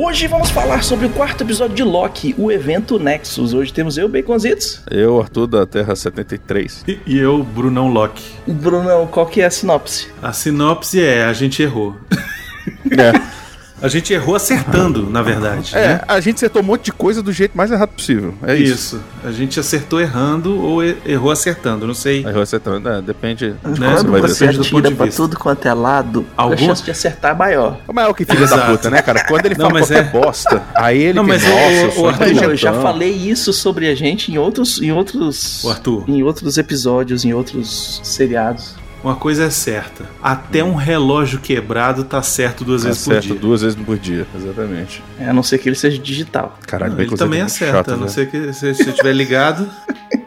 Hoje vamos falar sobre o quarto episódio de Loki, o evento Nexus. Hoje temos eu, Baconzitos. Eu, Arthur da Terra 73. E, e eu, Brunão Locke. Brunão, qual que é a sinopse? A sinopse é: a gente errou. É. A gente errou acertando, na verdade. É, né? a gente acertou um monte de coisa do jeito mais errado possível. É isso. Isso. A gente acertou errando ou errou acertando, não sei. Errou acertando. É, depende. Né? Quando vai você ponto atira de pra vista. tudo quanto é lado, Alguma- a chance de acertar é maior. Mas é o que filho da Exato. puta, né, cara? Quando ele Não, fala mas qualquer é- bosta, aí ele Não, mas o- nossa, o- o Arthur- eu já falei isso sobre a gente em outros, em outros, O Arthur, em outros episódios, em outros seriados. Uma coisa é certa: até um relógio quebrado tá certo duas vezes por Acerta dia. duas vezes por dia, exatamente. É, a não ser que ele seja digital. Caralho, Não, bem ele também muito acerta, chata, a não né? ser que se você estiver ligado.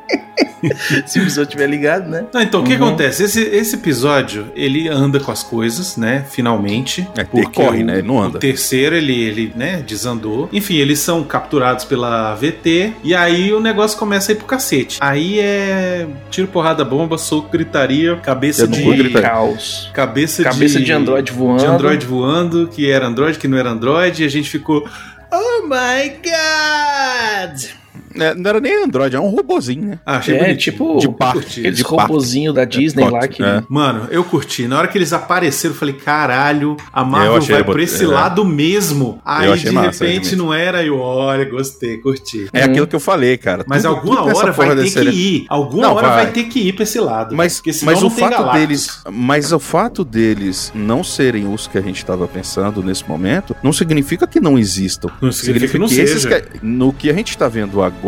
Se o episódio estiver ligado, né? Não, então, o que Uhum. acontece? Esse, esse episódio, ele anda com as coisas, né? Finalmente. É, ele corre, o, né? Ele não anda. O terceiro, ele, ele, né, desandou. Enfim, eles são capturados pela VT. E aí o negócio começa a ir pro cacete. Aí é tiro, porrada, bomba, soco, gritaria, cabeça de... Caos. Cabeça, Cabeça de Android voando. De Android voando, que era Android, que não era Android. E a gente ficou... Oh my God! É, não era nem Android, é um robozinho, né? Ah, achei É, bonitinho. tipo, De. Curti. Aqueles robozinhos da Disney lá que. é. Mano, eu curti. Na hora que eles apareceram, eu falei, caralho, a Marvel achei vai bot- por esse é. lado mesmo. Aí, de massa, repente, não era. Eu, olha, gostei, curti. É aquilo que eu falei, cara. Mas Tudo- alguma tudo hora vai ter que ir. Alguma Não, hora vai. vai. ter que ir pra esse lado. Mas, porque senão mas não o tem fato Galactus. deles, mas o fato deles não serem os que a gente estava pensando nesse momento, não significa que não existam. Não significa que não esses que- no que a gente tá vendo agora,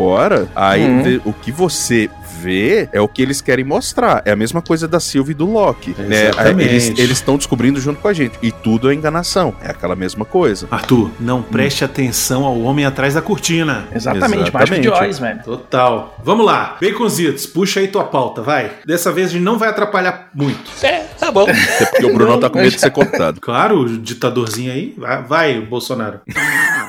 aí Uhum. de- o que você vê é o que eles querem mostrar. É a mesma coisa da Sylvie e do Loki. Né? Exatamente. Eles estão descobrindo junto com a gente. E tudo é enganação. É aquela mesma coisa. Arthur, não preste atenção ao homem atrás da cortina. Exatamente, Mágico de Exatamente. Oz, velho. Total. Vamos lá. Baconzitos, puxa aí tua pauta, vai. Dessa vez a gente não vai atrapalhar muito. É, tá bom. Até porque o Bruno tá com medo de ser cortado. Claro, o ditadorzinho aí. Vai, vai Bolsonaro.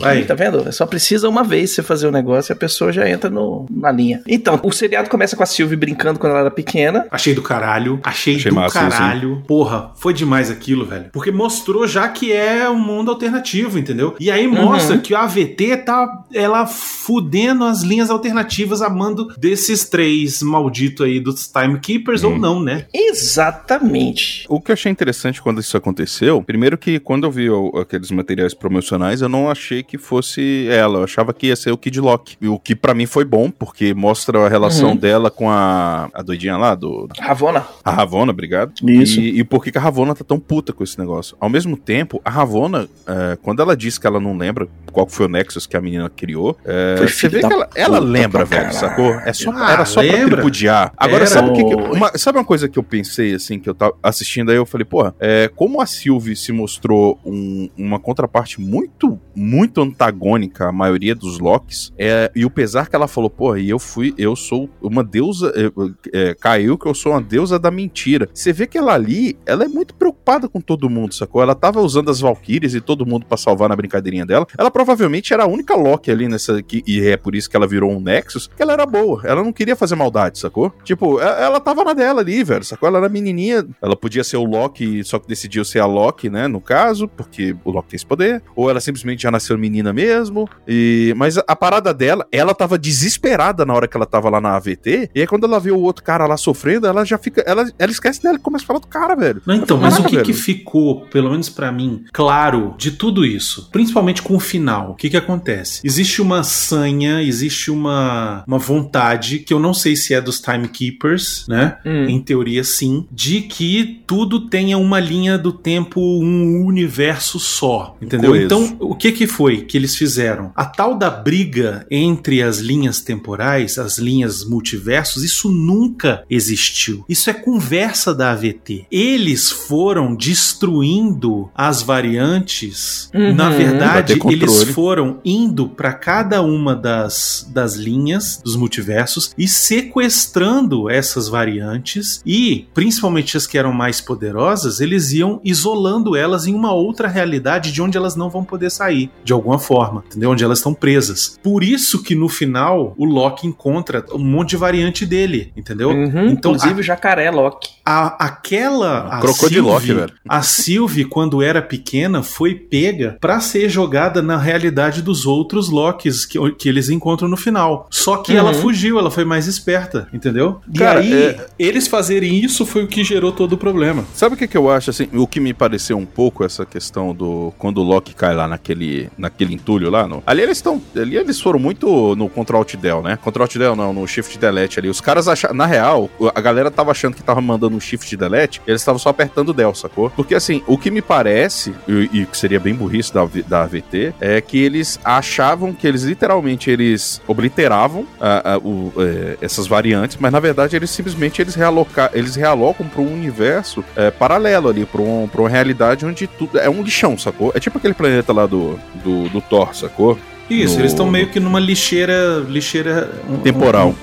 Vai. Tá vendo? Só precisa uma vez você fazer o negócio e a pessoa já entra no, na linha. Então, o seriado começa com a Sylvie brincando quando ela era pequena. Achei do caralho. Achei, Achei do massa, caralho. Porra, foi demais aquilo, velho. Porque mostrou já que é um mundo alternativo, entendeu? E aí mostra que a AVT tá ela fudendo as linhas alternativas a mando desses três malditos aí dos Timekeepers ou não, né? Exatamente. O que eu achei interessante quando isso aconteceu, primeiro que quando eu vi o- aqueles materiais promocionais, eu não achei que fosse ela, eu achava que ia ser o Kid Lock. E O que pra mim foi bom, porque mostra a relação Uhum. dela com a, a doidinha lá, do, Ravona. a Ravona, obrigado. Isso. E, e por que que a Ravona tá tão puta com esse negócio? Ao mesmo tempo, a Ravona, é, quando ela diz que ela não lembra qual foi o Nexus que a menina criou, é, você vê que ela, ela lembra, pra velho, sacou? É só, Ah, era só pra lembra? tripudiar. Agora, Era. sabe o que, que uma- sabe uma coisa que eu pensei, assim, que eu tava assistindo aí, eu falei, porra, é, como a Sylvie se mostrou um- uma contraparte muito, muito antagônica à maioria dos Locks, é, e o pesar que ela falou, porra, e eu fui, eu sou uma deusa, é, é, caiu que eu sou uma deusa da mentira. Você vê que ela ali, ela é muito preocupada com todo mundo, sacou? Ela tava usando as Valkyries e todo mundo pra salvar na brincadeirinha dela. Ela provavelmente era a única Loki ali nessa, que, e é por isso que ela virou um Nexus, que ela era boa. Ela não queria fazer maldade, sacou? Tipo, ela, ela tava na dela ali, velho, sacou? Ela era menininha, ela podia ser o Loki, só que decidiu ser a Loki, né, no caso, porque o Loki tem esse poder. Ou ela simplesmente já nasceu menina mesmo. E mas a, parada dela, ela tava desesperada na hora que ela tava lá na AVT. E aí quando ela vê o outro cara lá sofrendo, ela já fica, ela, ela esquece dela e começa a falar do cara, velho. Não, então, mas o que, que ficou, pelo menos pra mim, claro de tudo isso, principalmente com o final, o que que acontece? Existe uma sanha, existe uma, uma vontade, que eu não sei se é dos Timekeepers, né? Hum. Em teoria, sim, de que tudo tenha uma linha do tempo, um universo só, entendeu? Então, o que que foi? Foi que eles fizeram? A tal da briga entre as linhas temporais, as linhas multiversos, isso nunca existiu. Isso é conversa da AVT. Eles foram destruindo as variantes. Uhum. Na verdade, eles foram indo para cada uma das, das linhas dos multiversos e sequestrando essas variantes e, principalmente as que eram mais poderosas, eles iam isolando elas em uma outra realidade de onde elas não vão poder sair, de alguma forma, entendeu? Onde elas estão presas. Por isso que no final o Loki encontra um monte de variante dele, entendeu? Uhum, Então, inclusive o jacaré Loki. a, aquela. A Crocodiloque, Sylvie- velho. A Sylvie, quando era pequena, foi pega pra ser jogada na realidade dos outros Locks que, que eles encontram no final. Só que Uhum. ela fugiu, ela foi mais esperta, entendeu? Cara, e aí, é- eles fazerem isso foi o que gerou todo o problema. Sabe o que, que eu acho, assim, o que me pareceu um pouco essa questão do. Quando o Loki cai lá naquele, naquele entulho lá, no, ali eles estão. Ali eles foram muito no Ctrl Del, né? Ctrl Del não, no Shift Delete ali. Os caras acharam. Na real, a galera tava achando que tava mandando um Shift Delete, eles estavam só apertando Del, sacou? Porque assim, o que me parece, e, que seria bem burrice da, da AVT, é que eles achavam que eles literalmente eles obliteravam a- a- o, é, essas variantes, mas na verdade eles simplesmente eles, realoca, eles realocam para um universo é, paralelo ali, para um, pra uma realidade onde tudo é um lixão, sacou? É tipo aquele planeta lá do, do, do Thor, sacou? Isso, No- eles estão meio que numa lixeira. lixeira Temporal. um-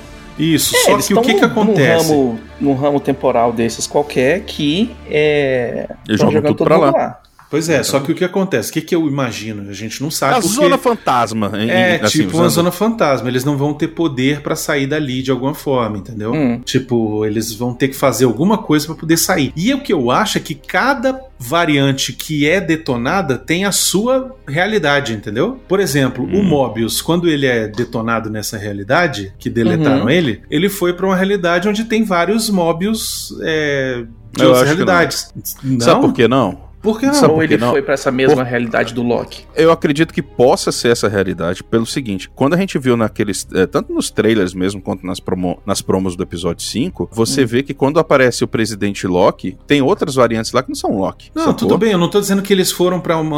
isso, É, só que o que, que num- acontece? Num ramo, num ramo temporal desses qualquer que é. Eles jogam jogando tudo pra mundo lá. Pois é, só que o que acontece? O que, que eu imagino? A gente não sabe. a porque- zona fantasma. em- É, assim, tipo uma usando- zona fantasma. Eles não vão ter poder pra sair dali de alguma forma, entendeu? Hum. Tipo, eles vão ter que fazer alguma coisa pra poder sair. E o que eu acho é que cada variante que é detonada tem a sua realidade, entendeu? Por exemplo, o Hum. Mobius, quando ele é detonado nessa realidade, que deletaram Uhum. ele, ele foi pra uma realidade onde tem vários Mobius é, de Eu outras que não. realidades. Não? Sabe por que não? Por que não? Sabe Ou por ele não? foi pra essa mesma realidade do Loki. Eu acredito que possa ser essa realidade pelo seguinte: quando a gente viu naqueles. eh, tanto nos trailers mesmo quanto nas, promo, nas promos do episódio 5, você Hum. vê que quando aparece o presidente Loki, tem outras variantes lá que não são Loki. Não, sacou? tudo bem, eu não tô dizendo que eles foram pra uma.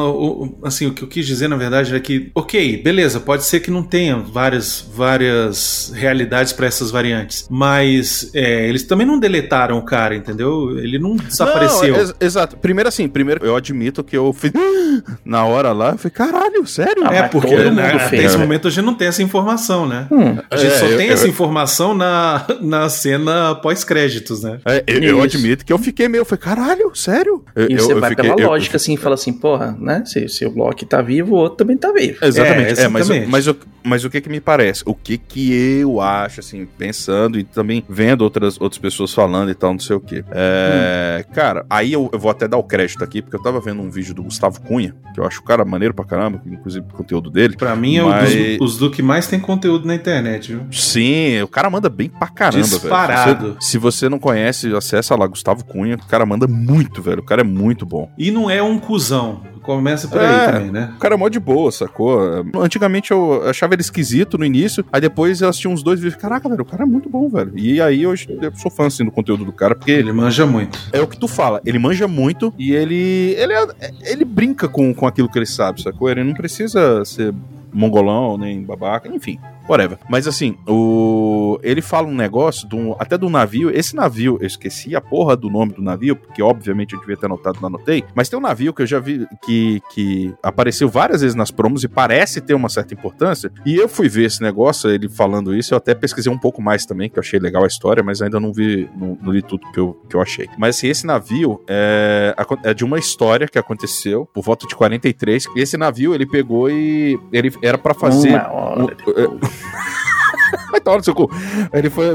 Assim, o que eu quis dizer, na verdade, é que, ok, beleza, pode ser que não tenha várias, várias realidades pra essas variantes, mas é, eles também não deletaram o cara, entendeu? Ele não desapareceu. Não, ex- exato. Primeiro assim, primeiro eu admito que eu fiz. Na hora lá, eu falei, caralho, sério? Ah, é, porque todo né, até esse né? momento a gente não tem essa informação, né? Hum. A gente É, só eu- tem eu- essa informação na, na cena pós-créditos, né? É, eu, eu admito que eu fiquei meio, eu falei, caralho, sério? Eu, E eu- você eu vai fiquei- pela eu- lógica assim e fala assim, porra, né? Se, se o Loki tá vivo, o outro também tá vivo. Exatamente. É, É, mas, exatamente. mas, o- mas o que que me parece? O que que eu acho, assim, pensando e também vendo outras, outras pessoas falando e tal, não sei o quê. É, Cara, aí eu, eu vou até dar o crédito aqui, porque eu tava vendo um vídeo do Gustavo Cunha, que eu acho o cara maneiro pra caramba, inclusive o conteúdo dele. Pra mim é Mas- um dos, os do que mais tem conteúdo na internet, viu? Sim, o cara manda bem pra caramba, Disparado. velho. Se você, se você não conhece, acessa lá, Gustavo Cunha, o cara manda muito, velho. O cara é muito bom. E não é um cuzão. Começa por É. aí também, né? O cara é mó de boa, sacou? Antigamente eu achava ele esquisito no início, aí depois eu assisti uns dois vídeos. Caraca, velho, o cara é muito bom, velho. E aí hoje eu sou fã assim do conteúdo do cara, porque Ele manja muito. é o que tu fala, ele manja muito e ele ele, é- ele brinca com, com aquilo que ele sabe, sacou? Ele não precisa ser mongolão, nem babaca, enfim, whatever. Mas assim, o ele fala um negócio do, até do navio, esse navio, eu esqueci a porra do nome do navio, porque obviamente eu devia ter anotado, não anotei, mas tem um navio que eu já vi que, que apareceu várias vezes nas promos e parece ter uma certa importância, e eu fui ver esse negócio, ele falando isso, eu até pesquisei um pouco mais também, que eu achei legal a história, mas ainda não vi, não, não li tudo que eu, que eu achei. Mas assim, esse navio é, é de uma história que aconteceu por volta de 43, e esse navio ele pegou e ele era pra fazer... Uma hora um-. Vai tomar no seu cu. Ele foi.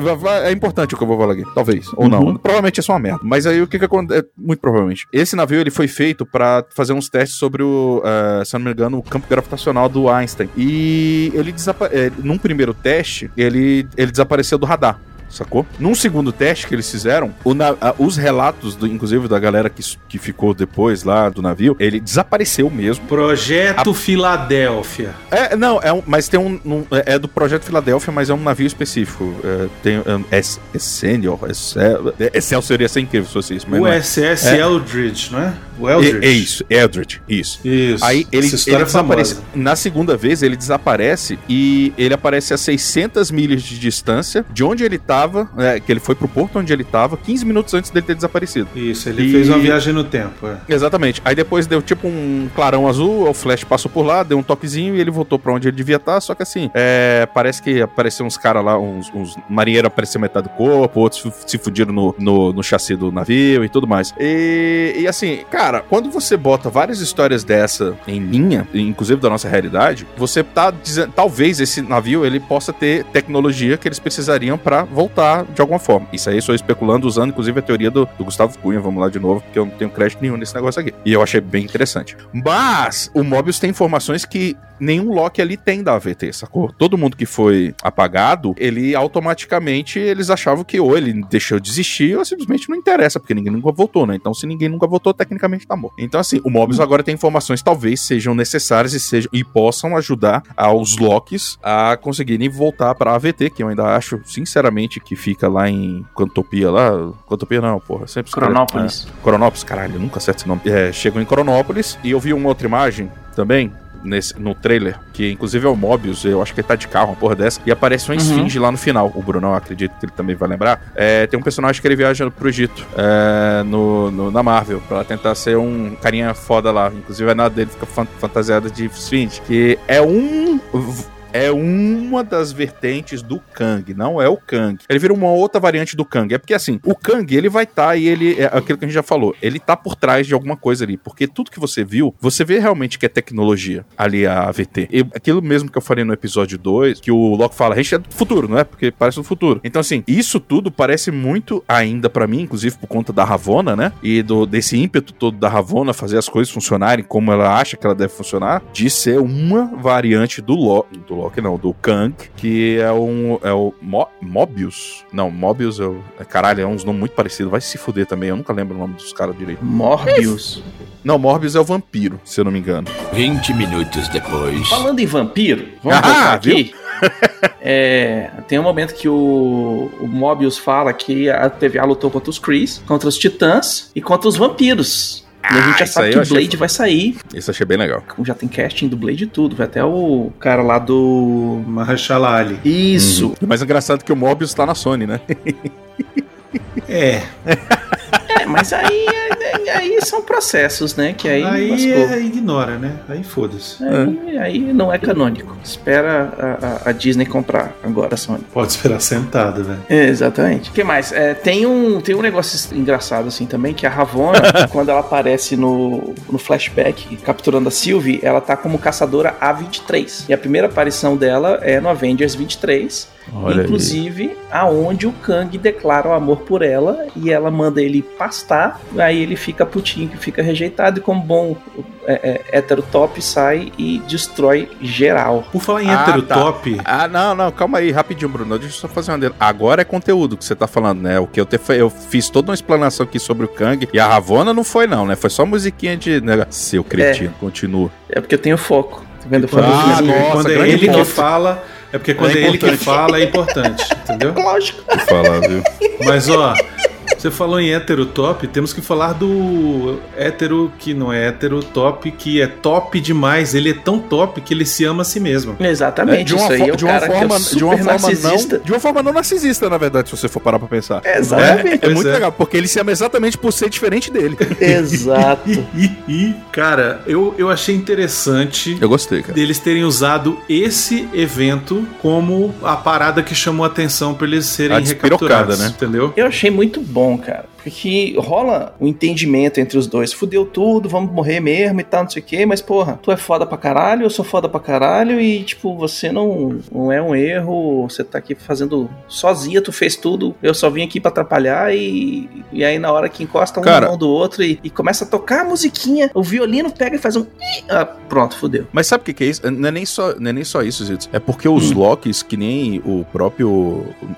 É importante o que eu vou falar aqui. Talvez. Ou não. Uhum. Provavelmente é só uma merda. Mas aí o que que acontece? Muito provavelmente. Esse navio ele foi feito pra fazer uns testes sobre o. eh, se eu não me engano, o campo gravitacional do Einstein. E ele desapareceu. num primeiro teste, ele, ele desapareceu do radar. Sacou? Num segundo teste que eles fizeram, na- a- os relatos, do, inclusive da galera que, que ficou depois lá do navio, ele desapareceu mesmo. Projeto Filadélfia. É, não, é um, mas tem um, um- É do Projeto Filadélfia, mas é um navio específico. É, tem. É, é, é Senior, é, é, Excelsior ia ser incrível se fosse isso. Mas O é. SS É. Eldridge, não é? O É, Eldridge. é isso, Eldridge, isso. Isso. Aí ele, Essa história ele é famosa. desaparece. Na segunda vez, ele desaparece e ele aparece a 600 milhas de distância de onde ele é, que ele foi pro porto onde ele tava, 15 minutos antes dele ter desaparecido. Isso, ele E- fez uma viagem no tempo. É. Exatamente. Aí depois deu tipo um clarão azul, o Flash passou por lá, deu um toquezinho e ele voltou pra onde ele devia estar. Só que assim, é, parece que apareceu uns caras lá, uns, uns marinheiros apareceram metade do corpo, outros se fudiram no, no, no chassi do navio e tudo mais. E, e assim, cara, quando você bota várias histórias dessa em linha, inclusive da nossa realidade, você tá dizendo, talvez esse navio ele possa ter tecnologia que eles precisariam pra voltar de alguma forma. Isso aí estou especulando usando inclusive a teoria do, do Gustavo Cunha, vamos lá de novo, porque eu não tenho crédito nenhum nesse negócio aqui. E eu achei bem interessante. Mas o Mobius tem informações que nenhum Loki ali tem da AVT, sacou? Todo mundo que foi apagado, ele automaticamente eles achavam que ou ele deixou de existir ou simplesmente não interessa, porque ninguém nunca voltou, né? Então se ninguém nunca voltou, tecnicamente tá morto. Então assim, o Mobius agora tem informações que talvez sejam necessárias e sejam e possam ajudar aos Locks a conseguirem voltar pra AVT, que eu ainda acho sinceramente que fica lá em Cantopia lá, Cantopia não, porra, sempre Cronópolis. é, Coronópolis, caralho, eu nunca acerto esse nome. É, chegou em Coronópolis e eu vi uma outra imagem também. Nesse, no trailer, que inclusive é o Mobius, eu acho que ele tá de carro, uma porra dessa, e aparece uma Uhum. esfinge lá no final. O Bruno, eu acredito que ele também vai lembrar. É, tem um personagem que ele viaja pro Egito, é, no, no- na Marvel, pra tentar ser um carinha foda lá. Inclusive a nada dele fica fan- fantasiada de esfinge, que é um. É uma das vertentes do Kang, não é o Kang. Ele vira uma outra variante do Kang. É porque assim, o Kang, ele vai estar e ele é aquilo que a gente já falou, ele tá por trás de alguma coisa ali, porque tudo que você viu, você vê realmente que é tecnologia ali a AVT. E aquilo mesmo que eu falei no episódio 2, que o Loki fala, a gente é do futuro, não é? Porque parece do futuro. Então assim, isso tudo parece muito ainda pra mim, inclusive por conta da Ravonna, né? E do desse ímpeto todo da Ravonna fazer as coisas funcionarem como ela acha que ela deve funcionar, de ser uma variante do Loki, do Loki não, do Kang, que é um é o Mo- Mobius. Não, Mobius é o é, caralho, é uns nomes muito parecidos. Vai se fuder também, eu nunca lembro o nome dos caras direito. Morbius. Não, Morbius é o vampiro, se eu não me engano. 20 minutos depois. Falando em vampiro, vamos Ah, voltar aqui. É, tem um momento que o, o Mobius fala que a TVA lutou contra os Krees, contra os Titãs e contra os vampiros. E a gente já isso sabe que o achei Blade vai sair. Isso eu achei bem legal. Já tem casting do Blade e tudo. Vai até o cara lá do. Mahershala Ali. Isso. Mais engraçado é que o Mobius tá na Sony, né? É, É, mas aí, aí, aí são processos, né? Que aí, aí lascou. é, ignora, né? Aí foda-se. Aí, aí não é canônico. Espera a, a- a Disney comprar agora a Sony. Pode esperar sentado, velho. É, exatamente. O que mais? É, tem, um, tem um negócio engraçado assim também, que a Ravonna, quando ela aparece no, no flashback capturando a Sylvie, ela tá como caçadora A23. E a primeira aparição dela é no Avengers 23. Olha aí. inclusive, aonde o Kang declara o amor por ela e ela manda ele pastar, aí ele fica putinho, que fica rejeitado e como bom é, é, hétero top sai e destrói geral. Por falar em Ah, hétero tá. top, Ah, não, não, calma aí, rapidinho, Bruno. Deixa eu só fazer uma dele. Agora é conteúdo que você tá falando, né? O que eu, te, eu fiz toda uma explanação aqui sobre o Kang e a Ravonna não foi, não, né? Foi só musiquinha de. Né? Seu cretino, continua. É porque eu tenho foco. Tá vendo? Ah, nossa, quando é ele que fala, é porque quando É é, ele que fala é importante, entendeu? Lógico. Falar, viu? Mas ó, você falou em hétero top, temos que falar do hétero que não é hétero top, que é top demais. Ele é tão top que ele se ama a si mesmo. Exatamente. de uma, fo- é de forma, que é de super uma forma narcisista. não, de uma forma não narcisista, na verdade, se você for parar pra pensar. Exatamente. É, é muito é. legal, porque ele se ama exatamente por ser diferente dele. Exato. E, cara, eu, eu achei interessante Eu gostei, cara. deles terem usado esse evento como a parada que chamou a atenção pra eles serem A recapturados, né? entendeu? Eu achei muito bom, cara. Porque rola o um entendimento entre os dois. Fudeu tudo, vamos morrer mesmo e tal, não sei o quê, mas porra, tu é foda pra caralho, eu sou foda pra caralho e, tipo, você não, não é um erro, você tá aqui fazendo sozinha, tu fez tudo, eu só vim aqui pra atrapalhar e, e aí na hora que encosta um Cara. na mão do outro e, e começa a tocar a musiquinha, o violino pega e faz um. Ah, pronto, fudeu. Mas sabe o que, que é isso? Não é nem só, não é nem só isso, Zitz. É porque os Hum. Locks, que nem o próprio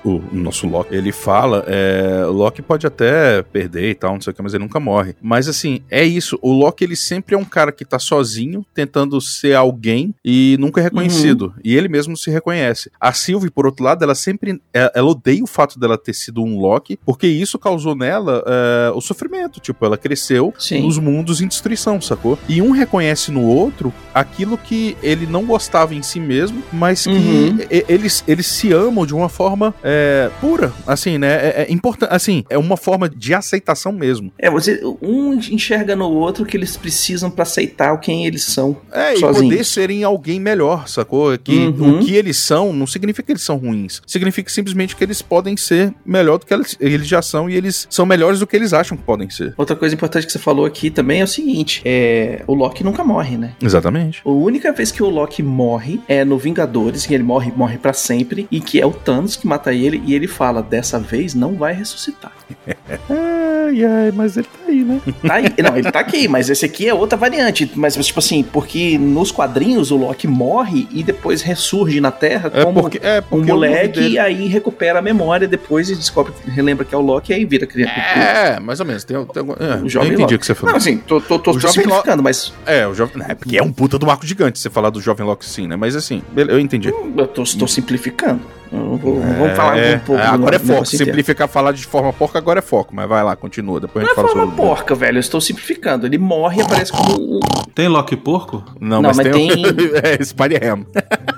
o, o nosso Loki, ele fala, é, Loki pode até perder e tal, não sei o que, mas ele nunca morre. Mas assim, é isso. O Loki, ele sempre é um cara que tá sozinho, tentando ser alguém e nunca é reconhecido. E ele mesmo se reconhece. A Sylvie, por outro lado, ela sempre. é- Ela odeia o fato dela ter sido um Loki, porque isso causou nela é, o sofrimento. Tipo, ela cresceu Sim. nos mundos em destruição, sacou? E um reconhece no outro aquilo que ele não gostava em si mesmo, mas que Uhum. eles, eles se amam de uma forma é, pura, assim, né? É, é importante, assim, é uma forma de aceitação mesmo. É, você, um enxerga no outro que eles precisam pra aceitar quem eles são. É, e Sozinhos. poder serem alguém melhor, sacou? Que Uhum. o que eles são não significa que eles são ruins. Significa simplesmente que eles podem ser melhor do que eles, eles já são e eles são melhores do que eles acham que podem ser. Outra coisa importante que você falou aqui também é o seguinte: é, o Loki nunca morre, né? Exatamente. A única vez que o Loki morre é no Vingadores, que ele morre, morre para sempre, e que é o Thanos que mata ele, e ele fala: dessa vez não vai ressuscitar. Ai, ai, mas ele tá aí, né? Tá aí, não, ele tá aqui, mas esse aqui é outra variante. Mas, tipo assim, porque nos quadrinhos o Loki morre e depois ressurge na Terra É como porque, é um porque o nome moleque dele- e aí recupera a memória depois e descobre, relembra que é o Loki e aí vira criança. É, mais ou menos. Tem, tem, é, O jovem eu entendi Loki. o que você falou. Não, assim, tô, tô, tô, simplificando, mas É, o jovem. É, porque é um puta do arco gigante você falar do jovem Loki sim, né? Mas assim, eu entendi. eu tô, tô simplificando. Não vou, vamos falar É, um pouco é, agora é foco. Simplificar falar de forma porca agora é foco. Mas vai lá, continua. Depois a Não é gente fala forma sobre. porca, velho. Eu estou simplificando. Ele morre e aparece como. Tem Loki porco? Não, Não, mas, mas tem. tem- é, Spider-Ham.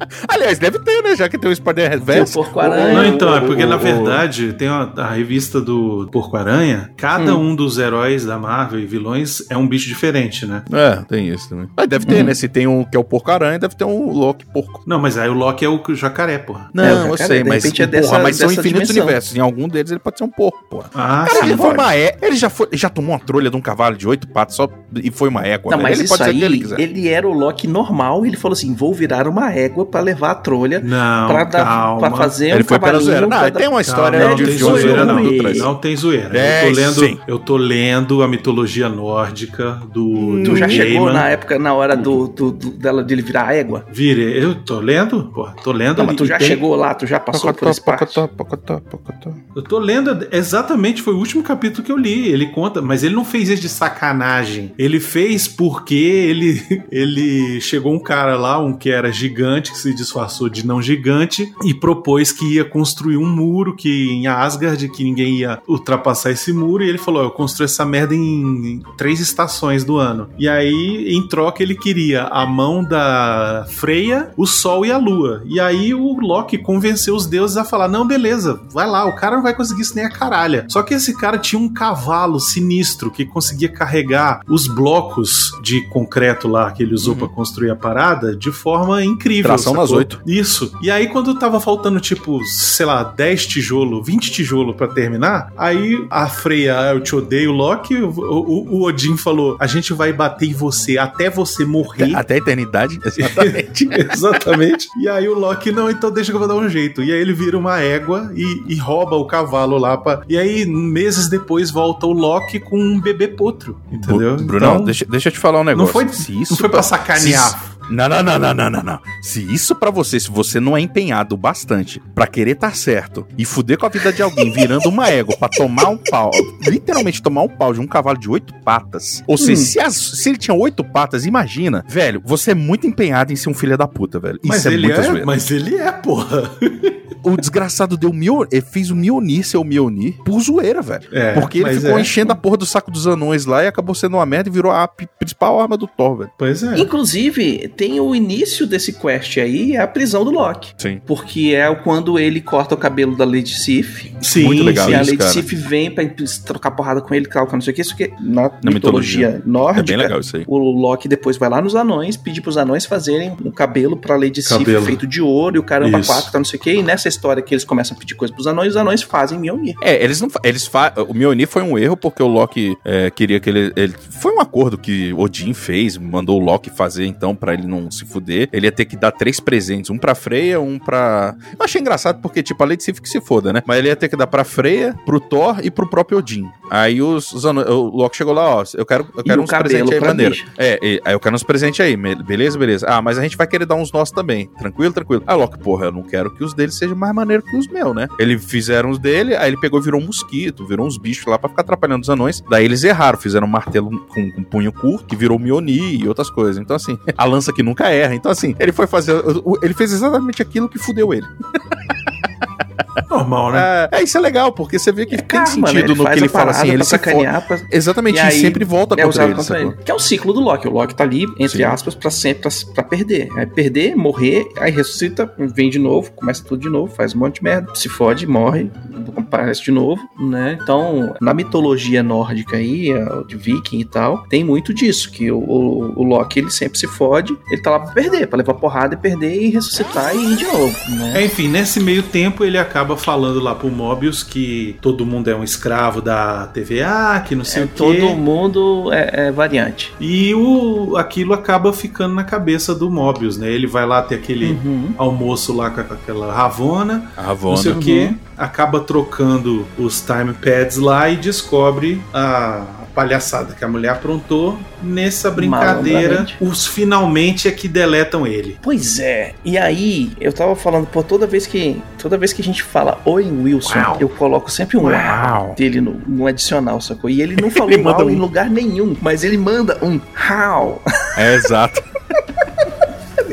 Aliás, deve ter, né? Já que tem o Spider-Ham. Tem o Porco-Aranha. Não, então, é porque na verdade tem a, a revista do Porco-Aranha, cada Hum. um dos heróis da Marvel e vilões é um bicho diferente, né? É, tem isso também. Mas deve ter, Uhum. né? Se tem um que é o Porco-Aranha, deve ter um Loki porco. Não, mas aí o Loki é o jacaré, porra. Não, É, o eu jacaré, sei, de mas, repente é porra, dessa- mas são infinitos dimensão. universos. Em algum deles ele pode ser um porco, porra. Ah, Cara, sim. ele foi uma é, ele já foi, já tomou uma trolha de um cavalo de oito patas só e foi uma égua. Não, né? mas ele isso pode ser aí, ele ele era o Loki normal e ele falou assim: vou virar uma égua pra levar a trolha pra fazer Ele um foi pela zoeira. Não, pra tem uma história Calma, não, de tem zoeira, não. Não tem zoeira. É, eu, tô lendo, sim. eu tô lendo a mitologia nórdica do. Tu do já chegou Gaiman. na época, na hora do, do, do- dela dele virar égua? Vire, eu tô lendo? Pô, tô lendo. Não, mas ali tu e já tem- chegou lá, tu já passou por esse parte. Pocotó, pocotó, pocotó. Eu tô lendo exatamente, foi o último capítulo que eu li. Ele conta, mas ele não fez isso de sacanagem. Ele fez porque ele, ele chegou um cara lá, um que era gigante, que se disfarçou de não gigante, e propôs que ia construir um muro que em Asgard, que ninguém ia ultrapassar esse muro, e ele falou: Eu construo essa merda em três estações do ano. E aí, em troca, ele queria a mão da Freya, o Sol e a Lua. E aí o Loki convenceu os deuses a falar: não, beleza, vai lá, o cara não vai conseguir isso nem a caralha. Só que esse cara tinha um cavalo sinistro que conseguia carregar os blocos de concreto lá que ele usou pra construir a parada de forma incrível. Tração nas oito. Isso. E aí, quando tava faltando, tipo, sei lá, 10 tijolos, 20 tijolos pra terminar, aí a Freya, "Ah, eu te odeio, Loki, o, o- o Odin falou: a gente vai bater em você até você morrer. Até a eternidade, exatamente. Exatamente. E aí o Loki, não, então deixa que eu vou dar um jeito. E aí ele vira uma égua e, e rouba o cavalo lá. Pra... E aí, meses depois, volta o Loki com um bebê potro. Entendeu? Brunão, Então, deixa, deixa eu te falar um negócio. não foi, Se isso não foi pra sacanear. Não, não, não, não, não, não, não. Se isso pra você, se você não é empenhado bastante pra querer tá certo e fuder com a vida de alguém virando uma égua pra tomar um pau, literalmente tomar um pau de um cavalo de oito patas. Ou seja, Hum. se, as- se ele tinha oito patas, imagina, velho, você é muito empenhado em ser um filho da puta, velho. Isso Mas é ele é, zoeira. mas ele é, porra. O desgraçado deu mil, ele fez o Mionir ser o Mionir por zoeira, velho. É, Porque ele ficou é. enchendo a porra do saco dos anões lá e acabou sendo uma merda e virou a principal arma do Thor, velho. Pois é. Inclusive, tem o início desse quest aí, é a prisão do Loki. Sim. Porque é quando ele corta o cabelo da Lady Sif. Sim, Muito legal e a Lady cara. Sif vem pra trocar porrada com ele, tal, que não sei o que. Isso que na, Na mitologia, mitologia. nórdica, É bem legal isso aí. o Loki depois vai lá nos anões, pedir pros anões fazerem um cabelo pra Lady Sif feito de ouro e o caramba Isso. quatro, tal, não sei o que. E nessa história que eles começam a pedir coisa pros anões, os anões fazem Mjolnir. É, eles não. Eles fa o Mjolnir foi um erro porque o Loki é, queria que ele, ele. Foi um acordo que Odin fez, mandou o Loki fazer então pra ele não se fuder. Ele ia ter que dar três presentes: um pra Freya, um pra. Eu achei engraçado porque, tipo, a Lady Sif que se foda, né? Mas ele ia ter que dar pra Freya, pro Thor e pro próprio Odin. Aí os, os anões- o Loki chegou lá, ó, eu quero, eu quero uns presentes aí maneiro. É, e- aí eu quero uns presentes aí, beleza, beleza. Ah, mas a gente vai querer dar uns nossos também. Tranquilo, tranquilo. Aí o Loki, porra, eu não quero que os deles sejam mais maneiros que os meus, né? Ele fizeram os dele, aí ele pegou e virou um mosquito, virou uns bichos lá pra ficar atrapalhando os anões. Daí eles erraram, fizeram um martelo com, com punho curto, que virou Mjolnir e outras coisas. Então, assim, a lança que nunca erra. Então, assim, ele foi fazer. Ele fez exatamente aquilo que fudeu ele. Normal, né? É, isso é legal, porque você vê que É tem karma, né? sentido no faz que ele fala assim. Ele sacanear, pra- Exatamente, E e aí, sempre volta é contra ele. contra ele. Que é o ciclo do Loki. O Loki tá ali, entre Sim. aspas, pra sempre pra, pra perder. Aí perder, morrer, aí ressuscita, vem de novo, começa tudo de novo, faz um monte de merda, se fode, morre, aparece de novo, né? Então, na mitologia nórdica aí, de viking e tal, tem muito disso, que o, o, o Loki, ele sempre se fode, ele tá lá pra perder, pra levar porrada e perder e ressuscitar e ir de novo, né? É, enfim, nesse meio tempo ele acaba falando lá pro Mobius que todo mundo é um escravo da TVA, que não sei É, o quê. todo mundo é, é variante. E o, aquilo acaba ficando na cabeça do Mobius, né? Ele vai lá ter aquele Uhum. almoço lá com aquela Ravona, A não sei Ravonna. o que, acaba trocando os time pads lá e descobre a palhaçada que a mulher aprontou. Nessa brincadeira, os finalmente é que deletam ele. Pois é. E aí, eu tava falando, pô, toda vez que toda vez que a gente fala Owen Wilson, Uau. eu coloco sempre um uau, dele no, no adicional, sacou? E ele não falou Ele manda uau em um. lugar nenhum, mas ele manda um how. É, exato.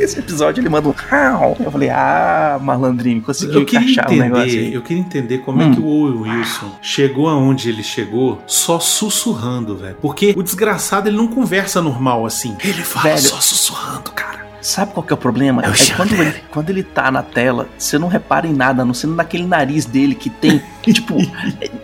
Nesse episódio ele manda um how. Eu falei, ah, malandrinho, conseguiu Eu queria encaixar o negócio entender, aí. eu queria entender como Hum. é que o Owen Wilson chegou aonde ele chegou só sussurrando, velho. Porque o desgraçado ele não conversa normal assim. Ele fala Velho. só sussurrando, cara. Sabe qual que é o problema? É o É quando ele, quando ele tá na tela, você não repara em nada, a não sendo naquele nariz dele que tem. Tipo,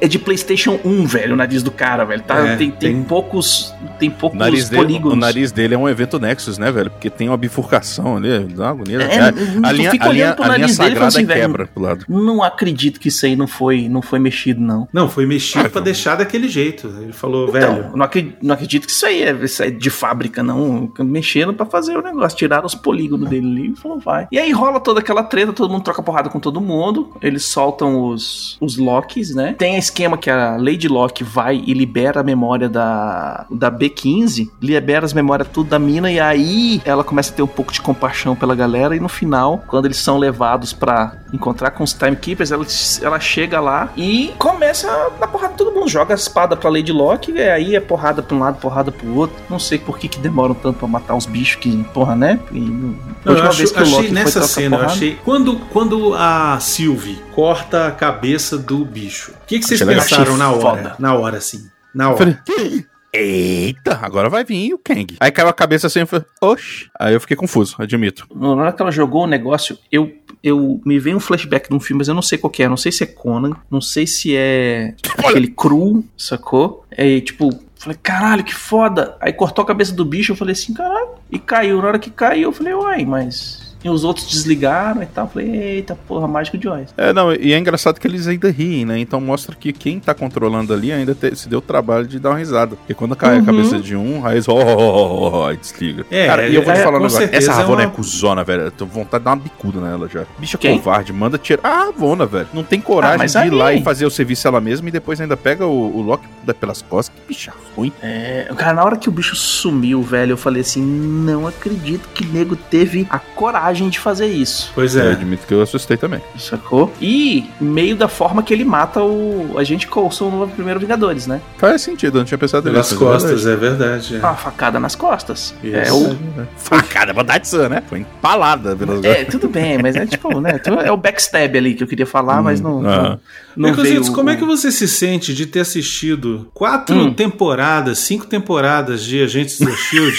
é- de PlayStation 1, velho, o nariz do cara, velho. Tá, É, tem, tem tem- poucos. Tem poucos nariz, dele, polígonos. o nariz dele é um evento Nexus, né, velho? Porque tem uma bifurcação ali, dá uma agonia. É, É, a linha, fica a linha, olhando pro a linha nariz dele e assim, velho, quebra pro lado. Não acredito que isso aí não foi, não foi mexido, não. Não, foi mexido Ah, pra então. deixar daquele jeito. Ele falou, Então, velho. não acredito, não acredito que isso aí é, isso aí é de fábrica, não. Mexeram pra fazer o negócio. Tiraram os polígonos dele ali e falou, vai. E aí rola toda aquela treta, todo mundo troca porrada com todo mundo. Eles soltam os, os Locks, né? Tem a esquema que a Lady Locke vai e libera a memória da, da B15, libera as memórias tudo da mina, e aí ela começa a ter um pouco de compaixão pela galera. E no final, quando eles são levados pra encontrar com os Timekeepers, ela, ela chega lá e começa a dar porrada todo mundo. Joga a espada pra Lady Locke, e aí é porrada pra um lado, porrada pro outro. Não sei por que, que demoram tanto pra matar os bichos que, porra, né? E, Não, eu acho- vez que o achei nessa cena, porrada- achei. Quando, quando a Sylvie corta a cabeça do bicho, o que, que vocês pensaram na hora? foda. Na hora, assim. Na hora. falei, "Que? Eita, agora vai vir o Kang. Aí caiu a cabeça assim e falei, oxi. Aí eu fiquei confuso, admito. Na hora que ela jogou o negócio, eu, eu me veio um flashback de um filme, mas eu não sei qual que é. Não sei se é Conan, não sei se é aquele cru, sacou? É tipo, falei, caralho, que foda. Aí cortou a cabeça do bicho, eu falei assim, caralho. E caiu. Na hora que caiu, eu falei, uai, mas. E os outros desligaram e tal. Eu falei, eita porra, mágico de Oz. É, não, e é engraçado que eles ainda riem, né? Então mostra que quem tá controlando ali ainda te- se deu o trabalho de dar uma risada. Porque quando cai Uhum. a cabeça de um, aí eles, ó, ó, ó, ó, aí desliga. É, Cara, e eu vou te é, falar um com negócio. Essa é Ravona é, uma- cuzona, velho. Eu tô com vontade de dar uma bicuda nela já. Bicha Quem? covarde, manda tirar. Ah, a Ravona, velho. Não tem coragem Ah, de ir aí- lá e fazer o serviço ela mesma e depois ainda pega o, o Loki da- pelas costas. Que bicha ruim. É, cara, na hora que o bicho sumiu, velho, eu falei assim: não acredito que nego teve a coragem de fazer isso. Pois Eu é. admito que eu assustei também. Sacou? E meio da forma que ele mata o agente Coulson no primeiro Vingadores, né? Faz sentido, eu não tinha pensado nisso, mas é costas, é verdade. é. Uma facada nas costas. Isso. É, o, Facada, vontade de ser, né? Foi empalada pelas é, tudo bem, mas é tipo, né? É o backstab ali que eu queria falar, mas não. ah. não, não veio como o- é que você se sente de ter assistido quatro Hum. temporadas, cinco temporadas de Agentes do Shield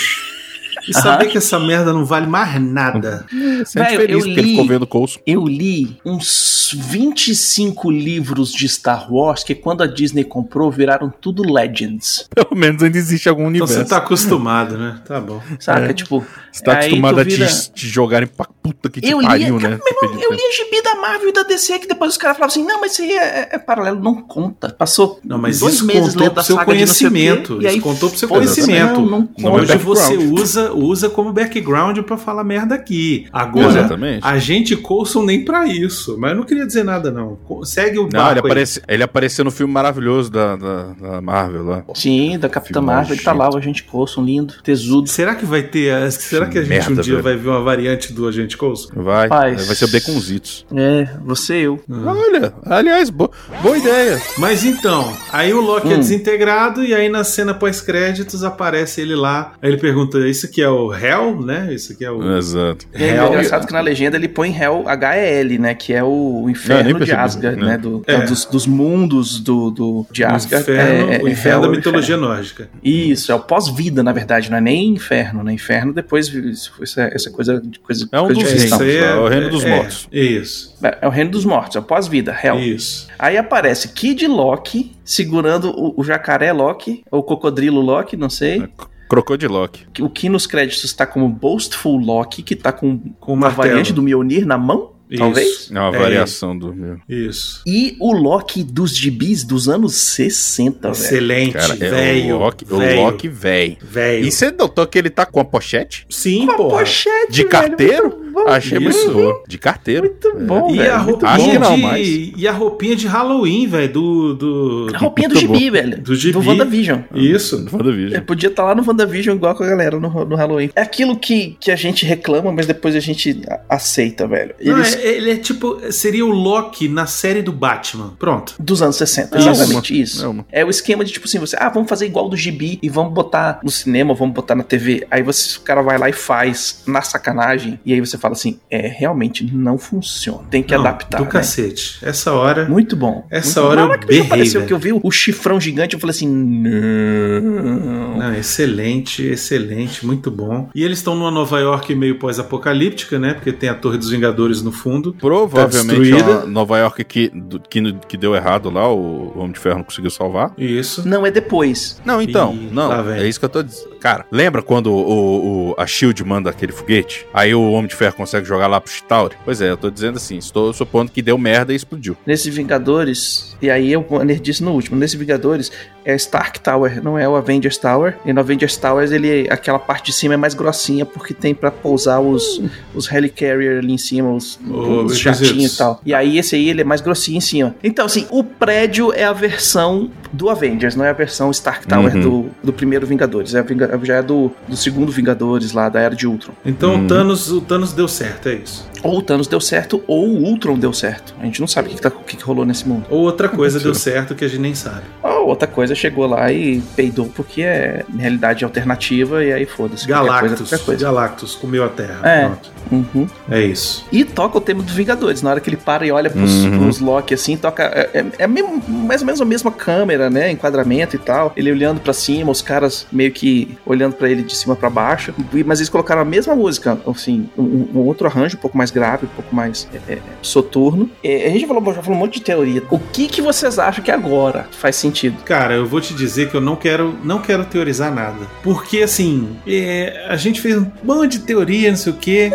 E saber que essa merda não vale mais nada. Sente Velho, feliz eu porque ele li- ficou vendo Coulson. Eu li uns 25 livros de Star Wars que quando a Disney comprou viraram tudo Legends. Pelo menos ainda existe algum Então universo. você tá acostumado, né? Tá bom. Saca? Tipo, Você tá acostumado tu a te, vira- te jogarem pra puta que te Eu li, pariu, né? eu li a gibi da Marvel e da DC que depois os caras falavam assim: não, mas isso aí é, é- é paralelo, não conta. Passou Não, mas dois isso meses contou lendo pro a seu saga quê, conhecimento. e aí Isso contou pro seu foda-se. conhecimento. Não, não conta. Hoje você background. Usa, usa como background pra falar merda aqui. Agora, Exatamente. a gente Coulson nem pra isso. Mas eu não queria dizer nada, não. Segue o Não, ele, aparece, ele apareceu no filme maravilhoso da, da, da Marvel lá. Sim, da Capitã Filme Marvel, que tá lá, o Agente Coulson, lindo, tesudo. Será que vai ter. a- Será que a gente merda, um dia velho. vai ver uma variante do Agente Coulson? Vai, Paz. vai ser o Baconzitos. É, você e eu. Olha, aliás, bo- boa ideia. Mas então, aí o Loki é Hum. desintegrado e aí na cena pós-créditos aparece ele lá. Aí ele pergunta: Isso aqui é o Hell, né? Isso aqui é o. Exato. É engraçado que na legenda ele põe Hell H-E-L, né? Que é o inferno de Asgard, né? né? Do, É. dos, dos mundos do, do, de O Asgard. inferno, é, é- o é inferno da é o mitologia nórdica. Isso, é o pós-vida, na verdade, não é nem inferno, né? Inferno depois isso foi essa, essa coisa de coisa, É um coisa dos de reinos. é o reino dos mortos. Isso, É, é o reino dos mortos, é o pós-vida, Hell. isso. Aí aparece Kid Loki segurando o, o jacaré Loki, ou o cocodrilo Loki, não sei. Crocodilock. O que nos créditos tá como Boastful Loki, que tá com, Com uma martelo. variante do Mjolnir na mão, Isso. talvez. É uma É. variação do meu. Isso. E o Loki dos gibis dos anos 60, velho. Excelente, Cara, é velho. o Loki, o velho, Loki velho. velho. E você notou que ele tá com a pochete? Sim, Uma porra. pochete, De velho, carteiro? bom. Achei Isso. muito boa. De carteiro. Muito bom, E velho. a, muito Acho roupinha que não, de, mas- e a roupinha de Halloween, velho, do, do... A roupinha do gibi, velho. Do gibi. WandaVision. Isso. Do WandaVision. É, podia estar lá no WandaVision igual com a galera no, no Halloween. É aquilo que, que a gente reclama, mas depois a gente aceita, velho. Eles, é- ele é tipo, seria o Loki na série do Batman. Pronto. Dos anos 60, É exatamente uma. isso. É uma. É o esquema de tipo assim, você, ah, vamos fazer igual do gibi e vamos botar no cinema, vamos botar na TV. Aí você, o cara vai lá e faz na sacanagem, e aí você fala assim, é, realmente não funciona. Tem que Não, adaptar. Do né? cacete. Essa hora. Muito bom. Essa Muito hora bom. eu Na hora que berrei, apareceu velho. que eu vi o chifrão gigante, eu falei assim, não. Não, excelente, excelente, muito bom. E eles estão numa Nova York meio pós-apocalíptica, né? Porque tem a Torre dos Vingadores no fundo. Provavelmente Tá é uma Nova York que, do- que, que deu errado lá, o Homem de Ferro não conseguiu salvar. Isso. Não, é depois. Não, então, Ih, não, é isso que eu tô dizendo. Cara, lembra quando o, o- a SHIELD manda aquele foguete? Aí o Homem de Ferro consegue jogar lá pro Chitauri? Pois é, eu tô dizendo assim, estou supondo que deu merda e explodiu. Nesse Vingadores, e aí o Banner disse no último, nesse Vingadores é Stark Tower, não é o Avengers Tower. E no Avengers Towers, ele, aquela parte de cima é mais grossinha, porque tem pra pousar os, os Helicarrier ali em cima, os, Oh, os jatinhos e tal. E aí esse aí, ele é mais grossinho em cima. Então, assim, o prédio é a versão do Avengers, não é a versão Stark Tower Uhum. do, do primeiro Vingadores. É já é do, do segundo Vingadores lá, da Era de Ultron. Então Hum. o, Thanos, o Thanos deu certo, é isso. Ou o Thanos deu certo, ou o Ultron deu certo. A gente não sabe o que, que, tá- o que rolou nesse mundo. Ou outra coisa deu certo que a gente nem sabe. Ou outra coisa chegou lá e peidou porque é realidade alternativa e aí foda-se. coisa, Galactus. qualquer coisa. Galactus comeu a Terra. É. Pronto. Uhum. É isso. E toca o tema dos Vingadores. Na hora que ele para e olha pros, Uhum. pros Loki assim, toca. É, é- é mesmo- mais ou menos a mesma câmera, né? Enquadramento e tal. Ele olhando pra cima, os caras meio que olhando pra ele de cima pra baixo. Mas eles colocaram a mesma música, assim, um, um outro arranjo, um pouco mais grave, um pouco mais é, é, soturno. É, a gente já falou, já falou um monte de teoria. O que, que vocês acham que agora faz sentido? Cara, eu vou te dizer que eu não quero, não quero teorizar nada. Porque, assim, é, a gente fez um monte de teoria, não sei o quê.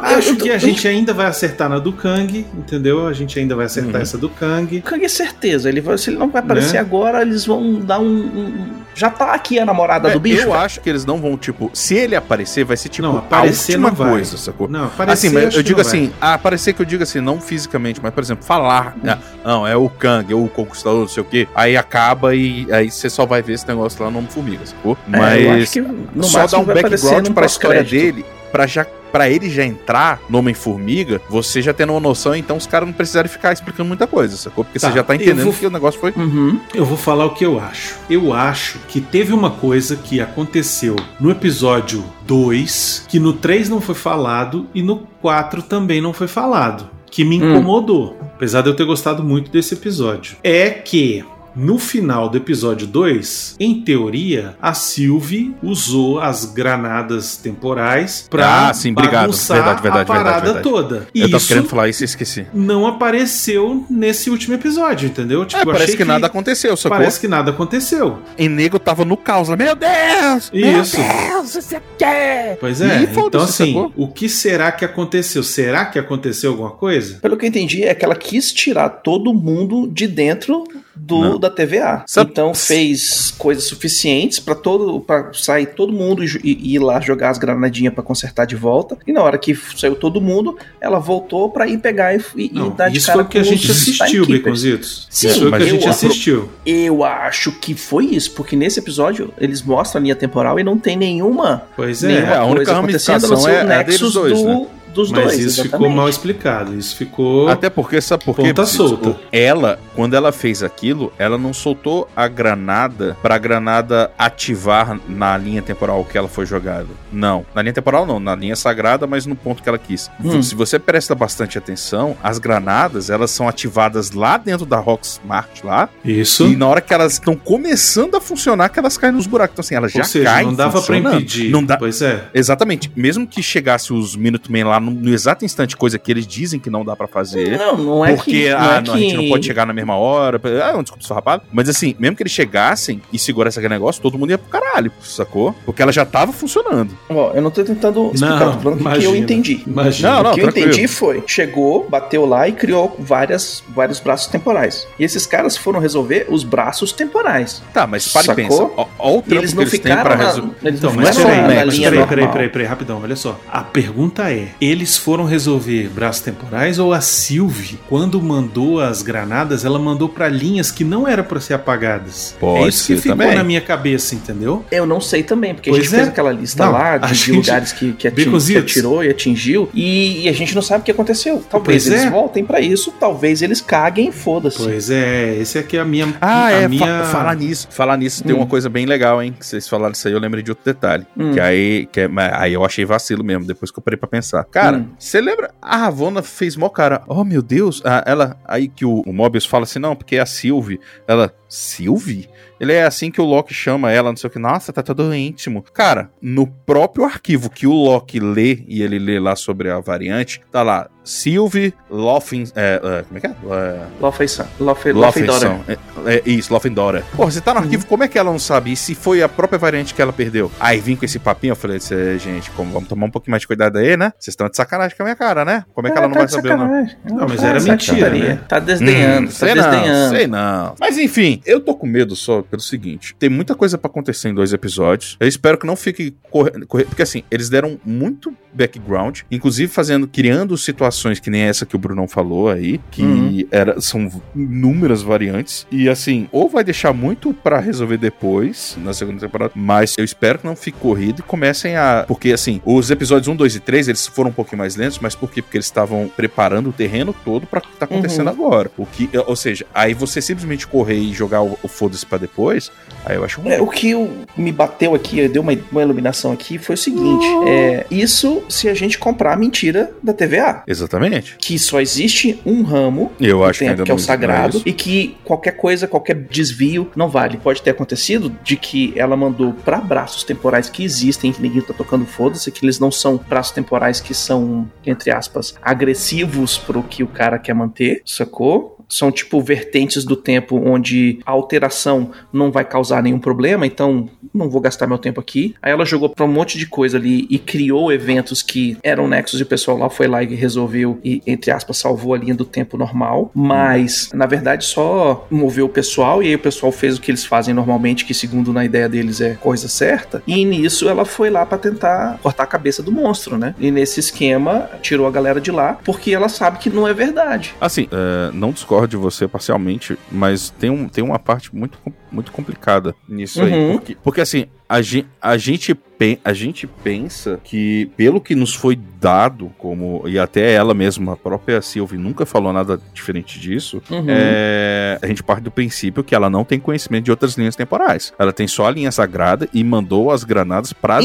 Acho eu- que a gente ainda vai acertar na do Kang, entendeu? A gente ainda vai acertar Uhum. essa do Kang. O Kang é certeza, ele vai, se ele não vai aparecer Né? agora, eles vão dar um. um- já tá aqui a namorada É, do bicho. eu acho que eles não vão, tipo, se ele aparecer, vai ser tipo Não, aparecer a última não vai. coisa, sacou? Não, aparecer, assim, mas acho eu que digo não vai. assim, ah, aparecer que eu digo assim, não fisicamente, mas, por exemplo, falar, né, não, é o Kang, é o Conquistador, não sei o quê, aí acaba e aí você só vai ver esse negócio lá no Homem-Formiga, sacou? É, eu acho Mas que no só dar um vai background pra história dele, pra, já, pra ele já entrar no Homem-Formiga, você já tendo uma noção, então os caras não precisarem ficar explicando muita coisa, sacou? Porque Tá, você já tá entendendo vou- que o negócio foi... Uhum. Eu vou falar o que eu acho. Eu acho que teve uma coisa que aconteceu no episódio 2, que no 3 não foi falado e no 4 também não foi falado. Que me Hum. incomodou. Apesar de eu ter gostado muito desse episódio. É que no final do episódio 2, em teoria, a Sylvie usou as granadas temporais pra Ah, sim, obrigado. bagunçar Verdade, verdade, a parada verdade, verdade. toda. E Eu tava isso querendo falar isso e esqueci. não apareceu nesse último episódio, entendeu? Tipo, É, parece achei que, nada aconteceu, sacou? Parece que nada aconteceu. E nego tava no caos lá. Meu Deus! Isso. Meu Deus, você quer? Pois é, então assim, sacou? o que será que aconteceu? Será que aconteceu alguma coisa? Pelo que eu entendi, é que ela quis tirar todo mundo de dentro do, Não. da TVA. Sabe- Então fez coisas suficientes pra todo para sair todo mundo e, e ir lá jogar as granadinhas pra consertar de volta. E na hora que saiu todo mundo, ela voltou pra ir pegar e, e, e Não, dar de isso cara foi o que a gente assistiu. Baconzitos. Sim, isso foi o que a gente eu- assistiu. Eu acho que foi isso, porque nesse episódio eles mostram a linha temporal e não tem nenhuma, Pois é, nenhuma a única coisa acontecendo, é deles Nexus dois, do, né? Dos mas dois. isso ficou exatamente. mal explicado. Isso ficou. Até porque, sabe por quê? Ponta solta. Ela, quando ela fez aquilo, ela não soltou a granada pra granada ativar na linha temporal que ela foi jogada. Não. Na linha temporal não, na linha sagrada, mas no ponto que ela quis. Hum. Se você presta bastante atenção, as granadas, elas são ativadas lá dentro da Rocksmart lá, Isso. e na hora que elas estão começando a funcionar, que elas caem nos buracos. Então assim, elas Ou já seja, caem não dava pra impedir. Não dá, Pois é. Exatamente. Mesmo que chegasse os Minutemen lá no, no exato instante, coisa que eles dizem que não dá pra fazer. Não, não é porque que, não ah, é não, que... a gente não pode chegar na mesma hora. Ah, desculpa, sou rapado. Mas assim, mesmo que eles chegassem e segurassem aquele negócio, todo mundo ia pro caralho, sacou? Porque ela já tava funcionando. Ó, eu não tô tentando explicar, Não, tô falando o que imagina. eu entendi. Imagina. Não, não. o que eu tranquilo. entendi foi, chegou, bateu lá e criou várias, vários braços temporais. E esses caras foram resolver os braços temporais. Tá, mas para e Sacou? pensa. Ó, ó o E trampo eles que não eles têm ficaram pra na, resolver. eles Então, não mas peraí, peraí, peraí, peraí, peraí, rapidão, olha só. A pergunta é: eles foram resolver braços temporais ou a Sylvie, quando mandou as granadas, ela mandou pra linhas que não era pra ser apagadas? Pode é isso que ficou também. na minha cabeça, entendeu? Eu não sei também, porque a Pois gente é. fez aquela lista Não, lá a de, de gente- lugares que, que, ating- que atirou e atingiu, e, e a gente não sabe o que aconteceu. Talvez Pois eles é. voltem pra isso, talvez eles caguem e foda-se. Pois é, esse aqui é a minha. Ah, a é, fa- minha... falar nisso. Falar nisso tem Hum. uma coisa bem legal, hein? Que vocês falaram isso aí, eu lembrei de outro detalhe. Hum. Que aí, que é- aí eu achei vacilo mesmo, depois que eu parei pra pensar. Cara, Hum. você lembra? A Ravonna fez mó cara. Oh, meu Deus. Ah, ela, aí que o, o Mobius fala assim, não, porque é a Sylvie. Ela, Sylvie? Ele é assim que o Loki chama ela, não sei o que. Nossa, tá todo íntimo. Cara, no próprio arquivo que o Loki lê, e ele lê lá sobre a variante, tá lá, Sylvie Lofen... É, é, como é que é? É, Lofeição. Lofe. Lofenson. É, é isso, Lofendora. Porra, você tá no arquivo, como é que ela não sabe? E se foi a própria variante que ela perdeu? Aí vim com esse papinho, eu falei, "Cê, gente, como, vamos tomar um pouquinho mais de cuidado aí, né? Vocês estão de sacanagem com a minha cara, né? Como é que ela não tá vai saber não? Não, mas Tá era mentira, né? Tá desdenhando, Hum, tá sei não, desdenhando. sei não. Mas enfim, eu tô com medo só pelo seguinte: tem muita coisa pra acontecer em dois episódios. Eu espero que não fique correndo. porque assim, eles deram muito background, inclusive fazendo, criando situações que nem essa que o Brunão falou aí, que Uhum. era, são inúmeras variantes. E assim, ou vai deixar muito pra resolver depois, na segunda temporada, mas eu espero que não fique corrido e comecem a. Porque assim, os episódios 1, 2 e 3 eles foram um pouquinho mais lentos, mas por quê? Porque eles estavam preparando o terreno todo pra o que tá acontecendo agora. O que, ou seja, aí você simplesmente correr e jogar o, o foda-se pra depois, aí eu acho ruim. É, o que eu- me bateu aqui, deu uma, uma iluminação aqui, foi o seguinte: é, isso se a gente comprar a mentira da TVA. Exatamente. Que só existe um ramo Eu acho que tempo, ainda que é o sagrado, e que qualquer coisa, qualquer desvio não vale. Pode ter acontecido de que ela mandou pra braços temporais que existem, que ninguém tá tocando foda-se, que eles não são braços temporais que são, entre aspas, agressivos pro que o cara quer manter, sacou? São tipo vertentes do tempo onde a alteração não vai causar nenhum problema, então não vou gastar meu tempo aqui. Aí ela jogou pra um monte de coisa ali e criou eventos que eram nexos e o pessoal lá foi lá e resolveu e, entre aspas, salvou a linha do tempo normal. Mas, na verdade, só moveu o pessoal e aí o pessoal fez o que eles fazem normalmente, que segundo na ideia deles é coisa certa. E nisso ela foi lá pra tentar cortar a cabeça do monstro, né? E nesse esquema tirou a galera de lá porque ela sabe que não é verdade. Assim, é, não discordo de você parcialmente, mas tem, um, tem uma parte muito, muito complicada nisso aí. Uhum. Porque, porque, assim, a gente, a gente a gente pensa que, pelo que nos foi dado, como. E até ela mesma, a própria Sylvie, nunca falou nada diferente disso. Uhum. é, a gente parte do princípio que ela não tem conhecimento de outras linhas temporais. Ela tem só a linha sagrada e mandou as granadas para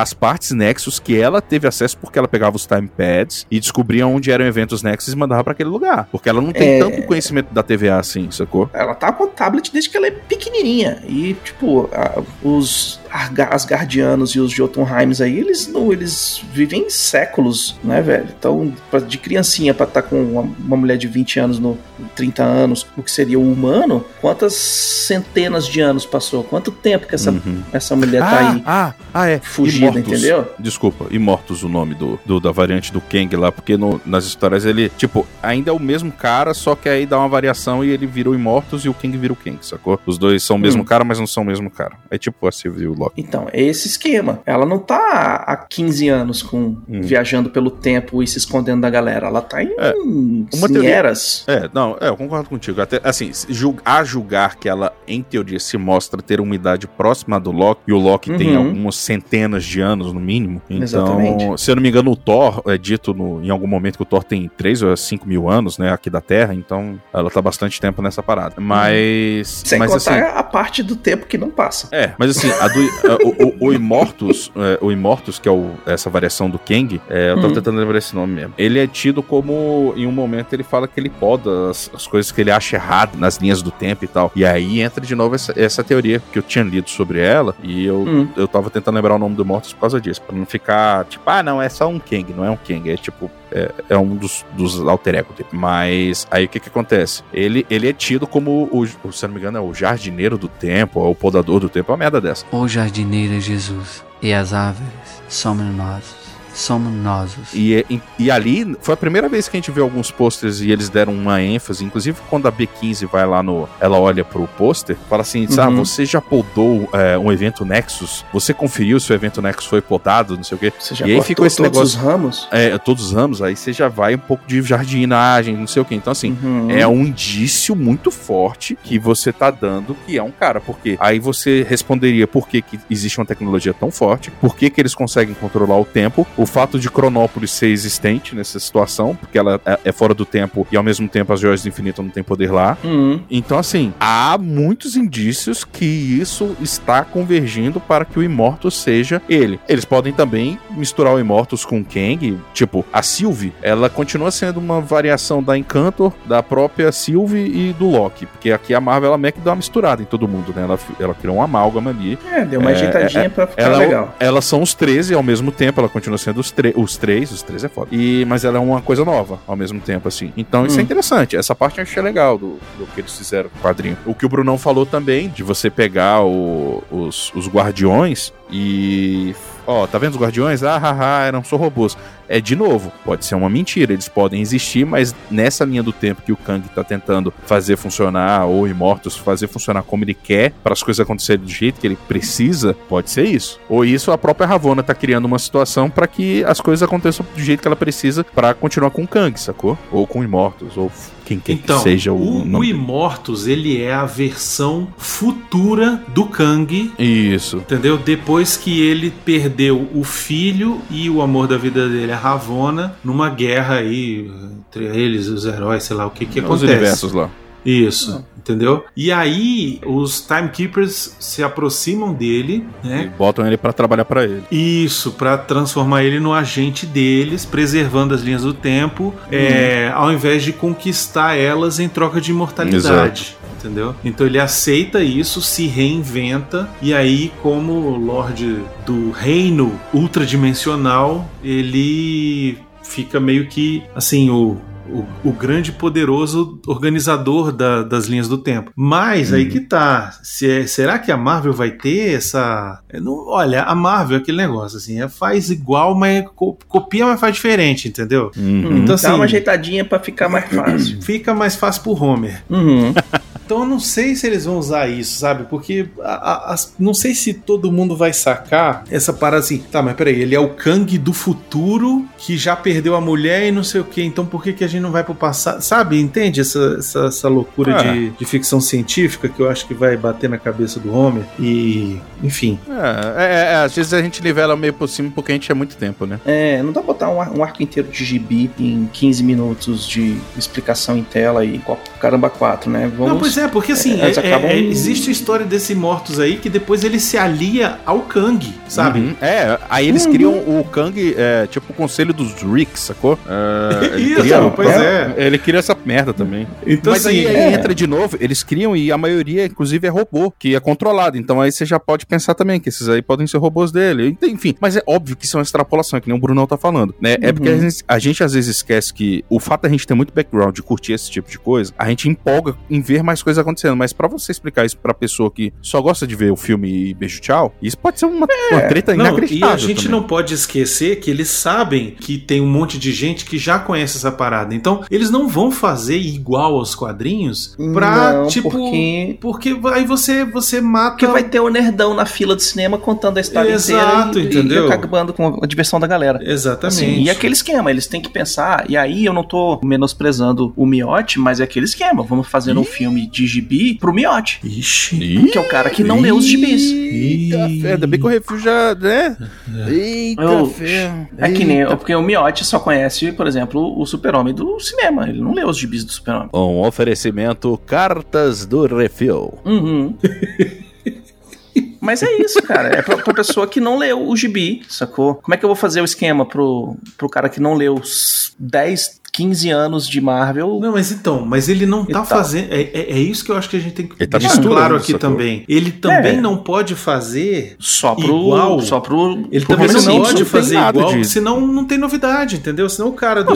as partes Nexus que ela teve acesso porque ela pegava os time pads e descobria onde eram eventos Nexus e mandava pra aquele lugar. Porque ela não tem É. tanto conhecimento da TVA assim, sacou? Ela tá com o tablet desde que ela é pequenininha. E, tipo, a- os Asgardianos e os Jotunheims aí, eles não, eles vivem séculos, né, velho? Então, pra- de criancinha pra estar com uma, uma mulher de 20 anos, no 30 anos, o que seria o humano, quantas centenas de anos passou? Quanto tempo que essa, Uhum. essa mulher tá ah, aí ah, ah, é. fugida, Imortus. entendeu? Desculpa, Imortus o nome do, do- da variante do Kang lá, porque no- nas histórias ele, tipo, ainda é o mesmo cara, só que aí dá uma variação e ele vira o Imortus e o Kang vira o Kang, sacou? Os dois são o mesmo Hum. cara, mas não são o mesmo cara. É tipo a o Loki. Então, é esse esquema. Ela não tá há 15 anos com Hum. viajando pelo tempo e se escondendo da galera. Ela tá em, É, em uma teoria- eras. É, não, é, eu concordo contigo. Até, assim, a julgar que ela, em teoria, se mostra ter uma idade próxima do Loki, e o Loki tem Uhum. algumas centenas de anos, no mínimo. Então, Exatamente. se eu não me engano, o Thor, é dito no- em algum momento que o Thor tem 3 ou 5 mil anos, né, aqui da Terra, então ela tá bastante tempo nessa parada. Mas, Sem mas contar assim... a parte do tempo que não passa. É, mas assim, a do, a- o, o, o Immortus, é, o Immortus, que é o- essa variação do Kang, é, eu tô Uhum. tentando lembrar esse nome mesmo. Ele é tido como, em um momento, ele fala que ele poda as, as coisas que ele acha errado nas linhas do tempo e tal. E aí entra de novo essa, essa teoria que eu tinha lido sobre ela, e eu, Hum. eu tava tentando lembrar o nome do Immortus por causa disso, pra não ficar tipo, ah, não, é só um Kang, não é um Kang, é tipo, é, é um dos, dos alter ego dele. Mas aí o que que acontece? Ele, ele é tido como, o, o- se não me engano, é o jardineiro do tempo, ou o podador do tempo, é uma merda dessa. O jardineiro é Jesus, e as árvores somos nós. Somos nós. E, e, e ali foi a primeira vez que a gente viu alguns posters e eles deram uma ênfase. Inclusive, quando a B15 vai lá no. Ela olha pro pôster, fala assim: Uhum. ah, você já podou é, um evento Nexus? Você conferiu se o evento Nexus foi podado, não sei o quê. Você já E aí ficou esse todos negócio- os ramos? É, todos os ramos, aí você já vai um pouco de jardinagem, não sei o quê. Então, assim. Uhum. É um indício muito forte que você tá dando que é um cara. Porque aí você responderia por que, que existe uma tecnologia tão forte, por que, que eles conseguem controlar o tempo, o fato de Cronópolis ser existente nessa situação, porque ela é- é fora do tempo e ao mesmo tempo as joias do infinito não têm poder lá. Uhum. Então, assim, há muitos indícios que isso está convergindo para que o Immortus seja ele. Eles podem também misturar o Immortus com o Kang. Tipo, a Sylvie, ela continua sendo uma variação da Encantor, da própria Sylvie e do Loki. Porque aqui a Marvel, ela meio que dá uma misturada em todo mundo, né? Ela, ela criou um amálgama ali. É, deu uma É, ajeitadinha pra ficar Ela, legal. elas são os 13 ao mesmo tempo, ela continua sendo os, tre- os três, os três é foda. E, mas ela é uma coisa nova ao mesmo tempo, assim. Então isso é Hum. interessante. Essa parte eu achei legal do, do que eles fizeram com o quadrinho. O que o Brunão falou também, de você pegar o- os, os guardiões e. Ó, tá vendo os guardiões? Ah, haha, eram só robôs. É de novo, pode ser uma mentira, eles podem existir, mas nessa linha do tempo que o Kang tá tentando fazer funcionar, ou Imortus fazer funcionar como ele quer, para as coisas acontecerem do jeito que ele precisa, pode ser isso. Ou isso a própria Ravonna tá criando uma situação para que as coisas aconteçam do jeito que ela precisa para continuar com o Kang, sacou? Ou com Imortus, ou quem quer Então, que seja o, o, o nome. Immortus, ele é a versão futura do Kang, Isso. entendeu? Depois que ele perdeu o filho e o amor da vida dele, Ravonna, numa guerra aí entre eles, os heróis, sei lá o que que Os acontece. universos lá. Isso, entendeu? E aí os Timekeepers se aproximam dele, E né? botam ele para trabalhar para ele. Isso, pra transformar ele no agente deles, preservando as linhas do tempo, é, ao invés de conquistar elas em troca de imortalidade. Entendeu? Então ele aceita isso, se reinventa, e aí, como Lorde do Reino Ultradimensional, ele fica meio que assim, o. O, o grande poderoso organizador da- das linhas do tempo. Mas aí Uhum. que tá. Se é- será que a Marvel vai ter essa. é, não- olha, a Marvel é aquele negócio assim, é, faz igual, mas co- copia, mas faz diferente, entendeu? Uhum. Então, Dá assim- uma ajeitadinha pra ficar mais fácil. Fica mais fácil pro Homer. Uhum. Então eu não sei se eles vão usar isso, sabe? Porque a, a, não sei se todo mundo vai sacar essa parada assim. Tá, mas peraí, ele é o Kang do futuro que já perdeu a mulher e não sei o que. Então por que, que a gente não vai pro passado? Sabe? Entende essa, essa, essa loucura É. de, de ficção científica que eu acho que vai bater na cabeça do Homer? E, enfim. É, é, é, às vezes a gente nivela meio por cima porque a gente é muito tempo, né? É, não dá pra botar um, ar- um arco inteiro de gibi em 15 minutos de explicação em tela e caramba 4, né? Vamos... Não, pois é, porque assim, É, é- é- acabam- é- existe a história desse Mortos aí que depois ele se alia ao Kang, sabe? Uhum. É, aí eles Uhum. criam o Kang, é, tipo o conselho dos Ricks, sacou? É, ele Isso, cria- pois é. Ele cria essa merda também. Então, Mas assim, aí, aí é. entra de novo, eles criam e a maioria, inclusive, é robô, que é controlado. Então aí você já pode pensar também que esses aí podem ser robôs dele. Enfim, mas é óbvio que isso é uma extrapolação, que nem o Brunão tá falando. Né? É porque a gente, a gente às vezes esquece que o fato da gente ter muito background de curtir esse tipo de coisa, a gente empolga em ver mais coisas acontecendo. Mas pra você explicar isso pra pessoa que só gosta de ver o filme e beijo tchau, isso pode ser uma, uma treta Não, e inacreditável. a gente também. não pode esquecer que eles sabem que tem um monte de gente que já conhece essa parada. Então, eles não vão fazer igual aos quadrinhos pra, Não, tipo. porque- Porque aí você, você mata. Porque vai ter o nerdão na fila de cinema contando a história Exato, inteira e, entendeu? e acabando com a diversão da galera. Exatamente. Assim, e aquele esquema, eles têm que pensar, e aí eu não tô menosprezando o Miotti, mas é aquele esquema, vamos fazer um filme de gibi pro Miotti, Ixi. que é o cara que não lê os gibis. Eita, fé, ainda bem que o refil já, né? Eita, Eu-. É que nem, Eita. porque o Miotti só conhece, por exemplo, o super-homem do cinema, ele não lê os gibis do super-homem. Um oferecimento Cartas do Refil. Uhum. Mas é isso, cara. É pra, pra pessoa que não leu o gibi, sacou? Como é que eu vou fazer o esquema pro, pro cara que não leu os 10, 15 anos de Marvel? Não, mas então, mas ele não tá fazendo. É, é, é isso que eu acho que a gente tem que tá deixar claro aqui também. Ele também É. não pode fazer. Só pro. Igual. Só pro. Ele pro também não pode fazer igual, disso. senão não tem novidade, entendeu? Senão o cara do,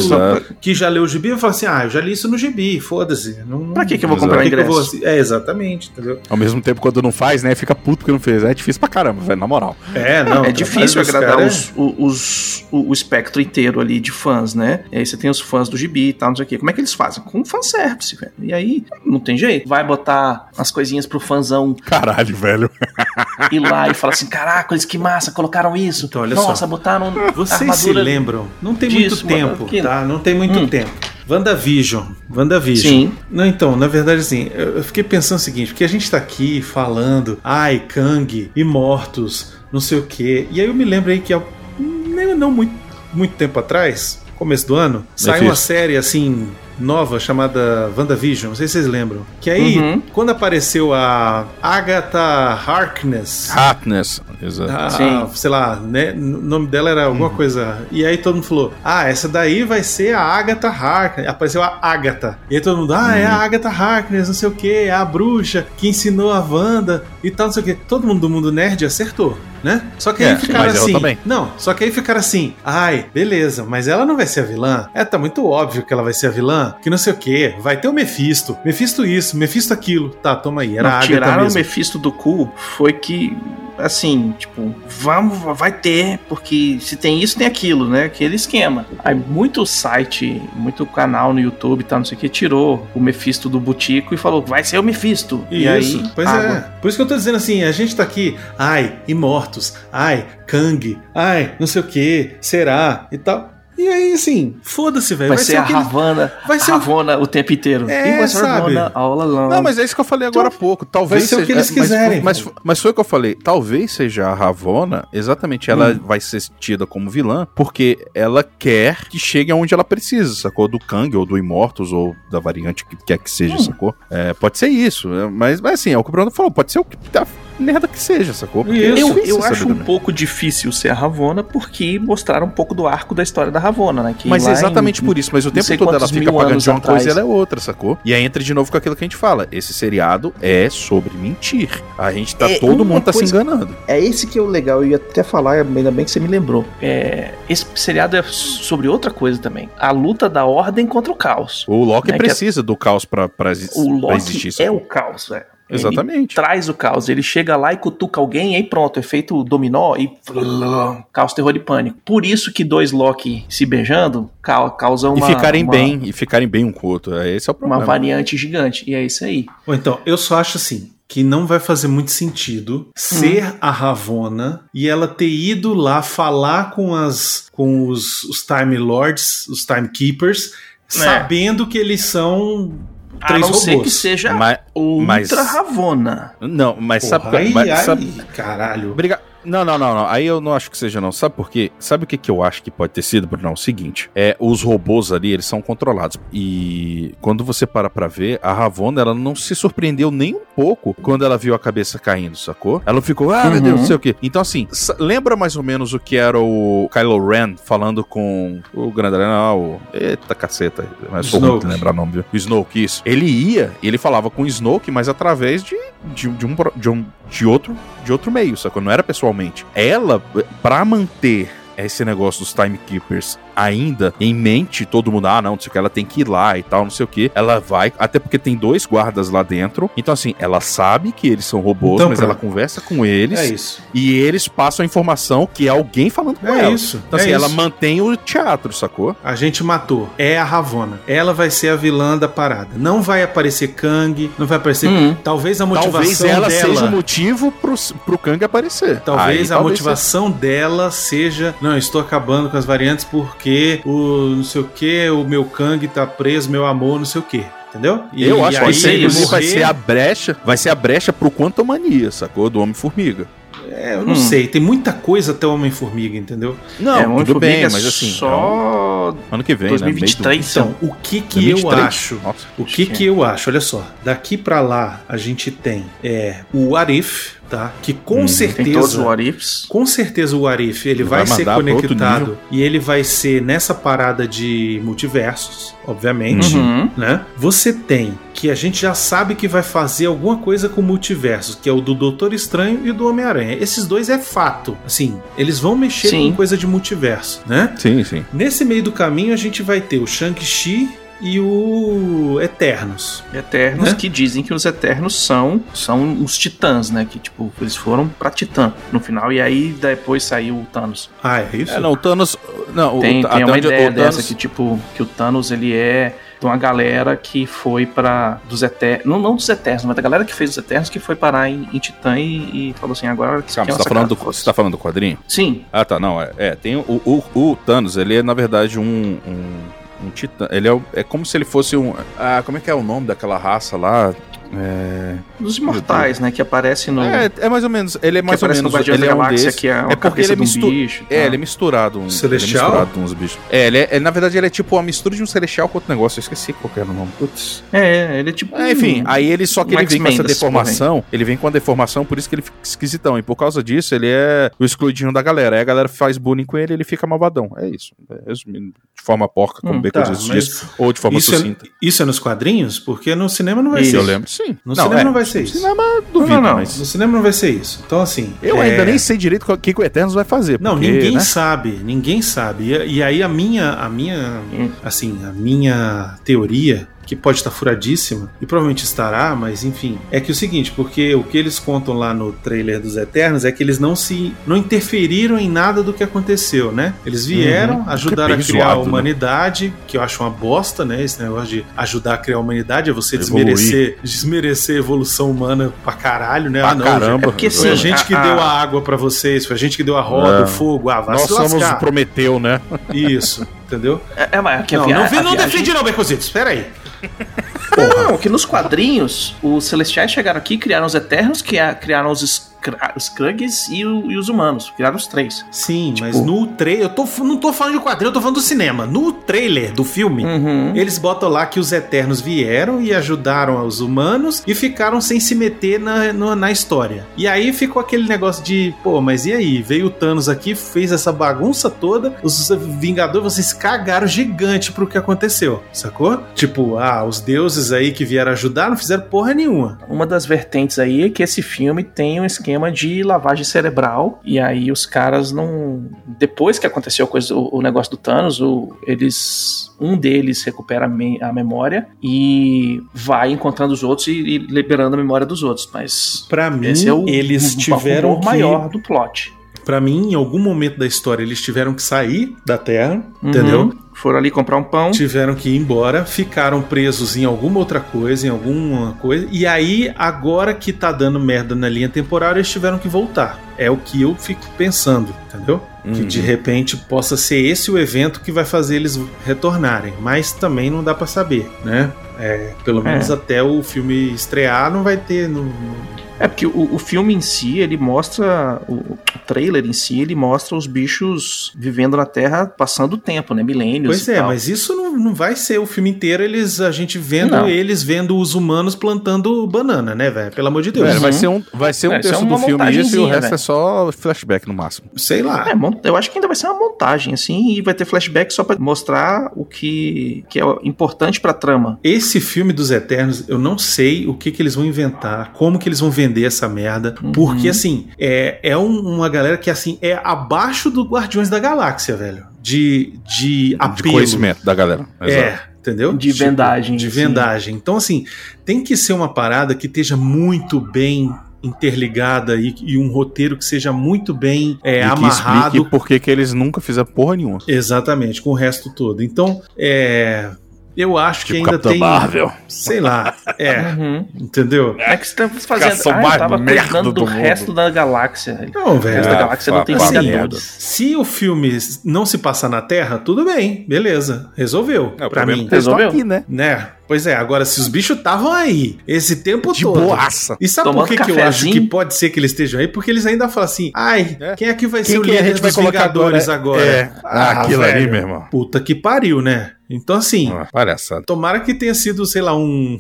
que já leu o gibi vai falar assim: ah, eu já li isso no gibi, foda-se. Não, Pra que que eu vou Exato. comprar pra que que eu ingresso? vou- É, exatamente, entendeu? Ao mesmo tempo, quando não faz, né? Fica puto porque não fez. É difícil pra caramba, velho, na moral. É, não. é difícil agradar cara, os, o- os- o, o espectro inteiro ali de fãs, né? E aí você tem os fãs do gibi e tal, não sei o quê. Como é que eles fazem? Com fanservice, velho. E aí, não tem jeito. Vai botar as coisinhas pro fãzão Caralho, velho. ir lá e falar assim: caraca, eles que massa, colocaram isso. Então, olha Nossa, só. botaram Vocês se lembram? Não tem disso, muito tempo, tá? Não tem muito Hum. tempo. WandaVision. WandaVision. Sim. Não, então, na verdade, assim, eu fiquei pensando o seguinte, porque a gente tá aqui falando, ai, Kang, imortos, não sei o quê. E aí eu me lembro aí que há nem, não muito, muito tempo atrás, começo do ano, saiu uma Mephisto. série assim. Nova chamada WandaVision, não sei se vocês lembram. Que aí, Uhum. quando apareceu a Agatha Harkness, Harkness. Exato. a- Sim. a- sei lá, né? O nome dela era alguma coisa. E aí todo mundo falou: Ah, essa daí vai ser a Agatha Harkness. Apareceu a Agatha. E aí todo mundo, ah, é a Agatha Harkness, não sei o que, é a bruxa que ensinou a Wanda e tal, não sei o que. Todo mundo do mundo nerd acertou. Né? Só que aí É, ficaram mas ela assim. também. Não, só que aí ficaram assim. Ai, beleza, mas ela não vai ser a vilã. É, tá muito óbvio que ela vai ser a vilã. Que não sei o que. Vai ter o Mephisto. Mephisto isso, Mephisto aquilo. Tá, toma aí. Era Não, a Agatha tiraram o mesmo. Mephisto do cu foi que, assim, tipo, vamos, vai ter, porque se tem isso, tem aquilo, né? Aquele esquema. Aí muito site, muito canal no YouTube e tal, não sei o que, tirou o Mephisto do Butico e falou, vai ser o Mephisto. E Isso, aí, pois água. é. Por isso que eu tô dizendo assim, a gente tá aqui, ai, imortos, ai, Kang, ai, não sei o que, será e tal. E aí, assim, foda-se, velho. Vai, ser, a aquele- Ravana, vai ser o- Ravona o tempo inteiro. É, was sabe? Ravana all along. Não, mas é isso que eu falei agora há pouco. Talvez vai ser o que seja- eles mas- quiserem. Mas, mas, foi o que eu falei. Talvez seja a Ravona, exatamente, ela Hum. vai ser tida como vilã, porque ela quer que chegue aonde ela precisa, sacou? Do Kang, ou do Immortus, ou da variante que quer que seja, Hum. sacou? É, pode ser isso. é, Mas, mas assim, é o que o Bruno falou, pode ser o que da merda que seja, sacou? Porque Isso. é Eu, eu acho um pouco difícil ser a Ravona porque mostraram um pouco do arco da história da Ravona, né? Que Mas é exatamente em- por isso, mas o tempo todo ela fica pagando de uma atrás. coisa e ela é outra, sacou? E aí entra de novo com aquilo que a gente fala. Esse seriado é sobre mentir. A gente tá. É, todo mundo tá se enganando. É esse que é o legal, eu ia até falar, ainda bem que você me lembrou. É, esse seriado é sobre outra coisa também. A luta da ordem contra o caos. O Loki É que precisa do caos pra, pra, O pra Loki existir. é sacou? o caos, velho. Exatamente. traz o caos. Ele chega lá e cutuca alguém, e aí pronto, efeito dominó e caos, terror e pânico. Por isso que dois Loki se beijando ca- causa uma, e ficarem uma, bem, e ficarem bem um com o outro. É, Esse é o uma problema. variante gigante. E é isso aí. Ou então, eu só acho assim. Que não vai fazer muito sentido ser a Ravona e ela ter ido lá falar com as com os, os Time Lords, os Timekeepers, sabendo que eles são A três não ser robôs. que seja Mas- Ultra mas- Ravona. Não, mas Porra, sabe... aí, mas aí, sabe- caralho. Briga... Não, não, não, não. Aí eu não acho que seja, não. Sabe por quê? Sabe o que, que eu acho que pode ter sido, Bruno? É o seguinte: é, os robôs ali, eles são controlados. E quando você para pra ver, a Ravonna, ela não se surpreendeu nem um pouco quando ela viu a cabeça caindo, sacou? Ela ficou, ah, meu Uhum. Deus, não sei o quê. Então, assim, lembra mais ou menos o que era o Kylo Ren falando com o Grandalhão? Não, o... Eita caceta. Mas sou muito lembrar o nome, viu? O Snoke, isso. Ele ia, ele falava com o Snoke, mas através de, de, de um, de um de outro de outro meio, sacou? Não era pessoalmente. Ela, pra manter esse negócio dos timekeepers ainda em mente, todo mundo, ah, não, não sei o que, ela tem que ir lá e tal, não sei o que. Ela vai, até porque tem dois guardas lá dentro. Então, assim, ela sabe que eles são robôs, Então, mas pronto. ela conversa com eles É isso. e eles passam a informação que é alguém falando com É ela. isso. Então, é assim, isso. ela mantém o teatro, sacou? A gente matou. É a Ravona. Ela vai ser a vilã da parada. Não vai aparecer Kang, não vai aparecer. Hum. Talvez a motivação Talvez ela dela. seja o motivo pro, pro Kang aparecer. Talvez Aí, a motivação dela seja, não, estou acabando com as variantes porque o não sei o que, o meu Kang tá preso, meu amor, não sei o que. Entendeu? E- Eu acho que isso inclusive vai morrer- ser a brecha, vai ser a brecha pro Quantumania, sacou? Do Homem-Formiga. É, eu não Hum. sei, tem muita coisa até o Homem-Formiga, entendeu? Não, é, tudo bem, é mas assim, é Só um- ano que vem, 2023. né? Meio Então, o que do- que eu 2023. acho? Nossa. O que que eu acho? Olha só, daqui pra lá a gente tem é, o Arif, tá? Que com Uhum. certeza todos os. Com certeza o Arif ele Ele vai, vai ser conectado e ele vai ser nessa parada de multiversos, obviamente, Uhum. né? Você tem que a gente já sabe que vai fazer alguma coisa com multiversos, que é o do Doutor Estranho e do Homem-Aranha. Esses dois é fato. Assim, eles vão mexer Sim. com coisa de multiverso, né? Sim, sim. Nesse meio do caminho a gente vai ter o Shang-Chi e o Eternos. Eternos Né? que dizem que os Eternos são são os Titãs, né? Que tipo, eles foram pra Titã no final e aí depois saiu o Thanos. Ah, é isso? É, não, o Thanos. Não, o- Tem, até tem uma ideia o Thanos- dessa que tipo que o Thanos ele é de uma galera que foi pra dos Eternos, não, não dos Eternos, mas da galera que fez os Eternos que foi parar em, em Titã e, e falou assim, agora que Calma, você tá, falando do, você tá falando do quadrinho? Sim, Ah, tá, não, é. é, tem o, o, o Thanos, ele é, na verdade, um. um um titã. Ele é, é como se ele fosse um. Ah, como é que é o nome daquela raça lá? É, dos imortais, né, que aparece no é, é mais ou menos. Ele é que mais ou menos. Ele é um desses. que é É porque ele de um bicho. e É, ele é misturado. Um, Celestial? Ele é misturado uns bichos. É, ele é, é, na verdade, ele é tipo uma mistura de um celestial com outro negócio. Eu esqueci qual que era o nome. Putz. É, ele é tipo É, enfim, um- aí ele só que um ele vem com essa deformação, ele vem com a deformação, por isso que ele fica esquisitão. E por causa disso, ele é o excluidinho da galera. Aí a galera faz bullying com ele, ele fica malvadão. É isso. É, resumindo, de forma porca, como Hum, bem tá, mas ou de forma Isso é, sucinta. isso é nos quadrinhos? Porque no cinema não vai Isso. ser Eu lembro, sim. No cinema não vai ser no isso. cinema, duvido, Não, não, não. mas... No cinema não vai ser isso. Então, assim. Eu é- ainda nem sei direito o que, que o Eternos vai fazer. Não, porque, ninguém né? sabe, ninguém sabe. E, e aí a minha, a minha, Hum. assim, a minha teoria que pode estar furadíssima e provavelmente estará, mas enfim, é que o seguinte, porque o que eles contam lá no trailer dos Eternos é que eles não se não interferiram em nada do que aconteceu, né? Eles vieram, ajudaram É a criar zoado, a né? humanidade, que eu acho uma bosta, né? Esse negócio de ajudar a criar a humanidade é você Evoluir. desmerecer, desmerecer a evolução humana pra caralho, né? Pra Ah, não, caramba. É porque Foi a gente que a- deu a- a água pra vocês, foi a gente que deu a roda, É. o fogo, ah, vai Nós somos lascar. o Prometeu, né? Isso, entendeu? É, é, mas que a não, via- não, a vi- não viagem- defendi não, Becositos, espera aí. Não, que nos quadrinhos, os Celestiais chegaram aqui, criaram os Eternos, que a- criaram os, os Krugs e, o- e os humanos. Criaram os três. Sim, Tipo- mas no trailer, eu tô, não tô falando de quadrinho, eu tô falando do cinema. No trailer do filme, Uhum. eles botam lá que os Eternos vieram e ajudaram os humanos e ficaram sem se meter na, no- na história. E aí ficou aquele negócio de, pô, mas e aí? Veio o Thanos aqui, fez essa bagunça toda, os Vingadores, vocês cagaram gigante pro que aconteceu, sacou? Tipo, ah, os deuses aí que vieram ajudar não fizeram porra nenhuma. Uma das vertentes aí é que esse filme tem um esquema esquema de lavagem cerebral. E aí os caras não. Depois que aconteceu a coisa, o, o negócio do Thanos, o, eles. Um deles recupera a, me- a memória e vai encontrando os outros e, e liberando a memória dos outros. Mas Pra mim, esse é o eles o tiveram que... maior do plot. Pra mim, em algum momento da história, eles tiveram que sair da Terra, Uhum. entendeu? Foram ali comprar um pão. Tiveram que ir embora, ficaram presos em alguma outra coisa, em alguma coisa. E aí, agora que tá dando merda na linha temporal, eles tiveram que voltar. É o que eu fico pensando, entendeu? Que Uhum. de repente possa ser esse o evento que vai fazer eles retornarem. Mas também não dá pra saber, né? É, pelo menos É. até o filme estrear não vai ter. Não, É porque o, o filme em si, ele mostra. O, trailer em si, ele mostra os bichos vivendo na Terra passando o tempo, né? Milênios. Pois é, tal. mas isso não, não vai ser o filme inteiro, eles a gente vendo Não. eles vendo os humanos plantando banana, né, velho? Pelo amor de Deus. Velho, vai Uhum. ser um, vai ser um É, isso é terço uma do filme isso e o resto velho. é só flashback no máximo. Sei lá. É, eu acho que ainda vai ser uma montagem, assim, e vai ter flashback só pra mostrar o que, que é importante pra trama. Esse filme dos Eternos, eu não sei o que, que eles vão inventar, como que eles vão vender essa merda, Uhum. porque assim, é, é um- uma galera que assim, é abaixo do Guardiões da Galáxia, velho. De, de De apelo. conhecimento da galera. Exato. É, entendeu? De vendagem, De sim. vendagem. Então, assim, tem que ser uma parada que esteja muito bem interligada e, e um roteiro que seja muito bem é, e que amarrado explique por que que eles nunca fizeram porra nenhuma. Exatamente, com o resto todo. Então, é. Eu acho que Tipo ainda Capitão tem. Marvel. Sei lá. É, Uhum. entendeu? É que você tá fazendo. Cação Ah, eu tava merda cuidando do, do resto da galáxia. Não, O velho. resto da Ah, galáxia não tem Vingadores. Se o filme não se passar na Terra, tudo bem, beleza. Resolveu. É, o pra mim. é que estão Resolveu? aqui, né? Né? Pois é, agora se os bichos estavam aí esse tempo De todo. boaça. E sabe Tomando por que, que eu acho que pode ser que eles estejam aí? Porque eles ainda falam assim: ai, É. quem é que vai Quem ser o líder dos Vingadores agora? É, Ah, aquilo ali, velho. meu irmão. Puta que pariu, né? Então, assim, Ah, palhaçada. tomara que tenha sido, sei lá, um,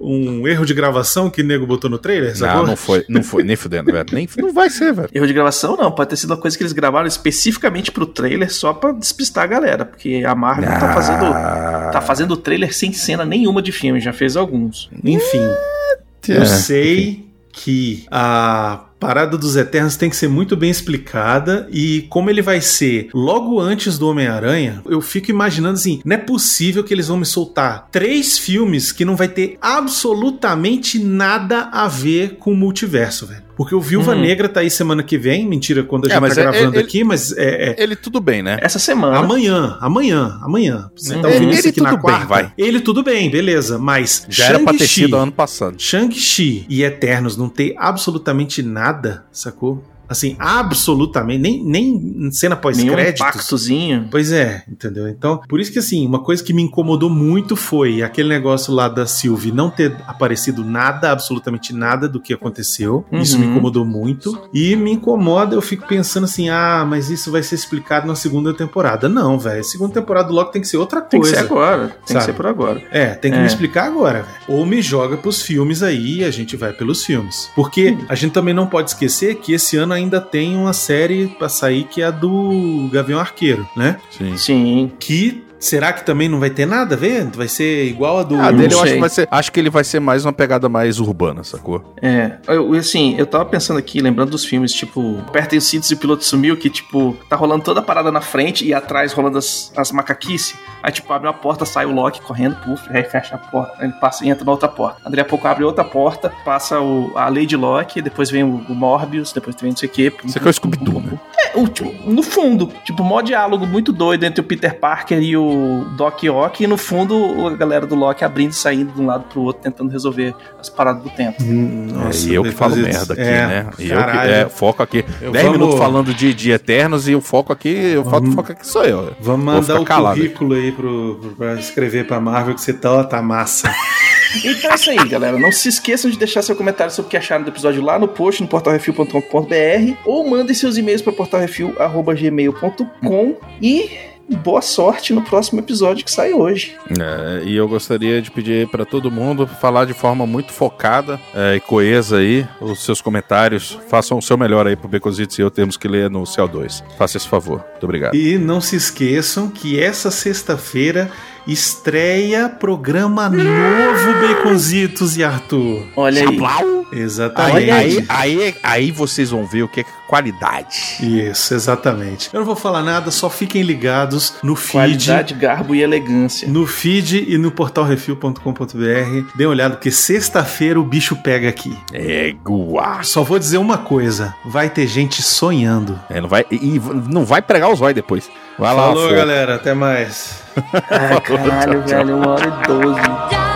um erro de gravação que o nego botou no trailer, Não, sacou? não foi, não foi, nem fudendo, velho. Nem, não vai ser, velho. Erro de gravação não, pode ter sido uma coisa que eles gravaram especificamente pro trailer só pra despistar a galera, porque a Marvel tá fazendo Ah. tá fazendo trailer sem cena nenhuma de filme, já fez alguns. Enfim, É, eu sei que a parada dos Eternos tem que ser muito bem explicada e como ele vai ser logo antes do Homem-Aranha, eu fico imaginando assim, não é possível que eles vão me soltar três filmes que não vai ter absolutamente nada a ver com o multiverso, velho. Porque o Viúva Uhum. Negra tá aí semana que vem, mentira quando a É, gente tá é- gravando ele- aqui, mas é, é Ele tudo bem, né? Essa semana. Amanhã, amanhã, amanhã. Você tá Ele- ouvindo isso ele aqui na tudo bem, quarta? vai. Ele tudo bem, beleza. Mas Já era pra ter sido ano passado. Shang-Chi e Eternos não ter absolutamente nada, sacou? Assim, absolutamente, nem, nem cena nenhum pós-créditos. impactozinho. Pois é, entendeu? Então, por isso que assim, uma coisa que me incomodou muito foi aquele negócio lá da Sylvie não ter aparecido nada, absolutamente nada do que aconteceu. Isso Uhum. me incomodou muito. E me incomoda, eu fico pensando assim, ah, mas isso vai ser explicado na segunda temporada. Não, velho. Segunda temporada logo tem que ser outra Tem que coisa. ser agora. Tem sabe? que ser por agora. É, tem que É. me explicar agora, velho. Ou me joga pros filmes aí e a gente vai pelos filmes. Porque Hum. a gente também não pode esquecer que esse ano ainda tem uma série pra sair que é a do Gavião Arqueiro, né? Sim. Sim. Que será que também não vai ter nada a ver? Vai ser igual a do. Ah, dele eu acho que vai ser. Acho que ele vai ser mais uma pegada mais urbana, sacou? É, eu, assim, eu tava pensando aqui, lembrando dos filmes, tipo, Apertem os cintos e o piloto sumiu, que, tipo, tá rolando toda a parada na frente e atrás rolando as, as macaquice. Aí, tipo, abre uma porta, sai o Loki correndo, puf, aí fecha a porta, aí ele passa e entra na outra porta. Aí, Daqui a pouco abre outra porta, passa o, a Lady Loki, depois vem o, o Morbius, depois vem não sei o quê. Você quer o Scooby-Doo, né? É, o, tipo, no fundo, tipo, mó diálogo muito doido entre o Peter Parker e o Doc Ock, e no fundo a galera do Loki abrindo e saindo de um lado pro outro, tentando resolver as paradas do tempo. Hum, é, e eu que falo merda aqui, né? E eu que é, foco aqui. Eu 10 vamos- minutos falando de, de Eternos e o foco aqui, eu falo Vamos- foco aqui sou eu. Vamos mandar o calado. currículo aí pro, pro, pra escrever pra Marvel que você tá, tá massa. Então é isso aí, galera. Não se esqueçam de deixar seu comentário sobre o que acharam do episódio lá no post, no portalrefil.com.br ou mandem seus e-mails para portalrefil.gmail.com e boa sorte no próximo episódio que sai hoje. É, e eu gostaria de pedir para todo mundo falar de forma muito focada é, e coesa aí os seus comentários. Façam o seu melhor aí pro Becositos e eu temos que ler no CO2. Faça esse favor. Muito obrigado. E não se esqueçam que essa sexta-feira estreia programa novo Baconzitos e Arthur. Olha aí. Exatamente. Aí, aí, aí, aí vocês vão ver o que é qualidade. Isso, exatamente. Eu não vou falar nada, só fiquem ligados no feed. Qualidade, garbo e elegância. No feed e no portalrefil.com.br. Dê uma olhada, porque sexta-feira o bicho pega aqui. É, guá. Só vou dizer uma coisa: vai ter gente sonhando. É, não vai, e, e não vai pregar os olhos depois. Vai lá, Falou, galera. Até mais. Ai, caralho, velho, uma hora e doze.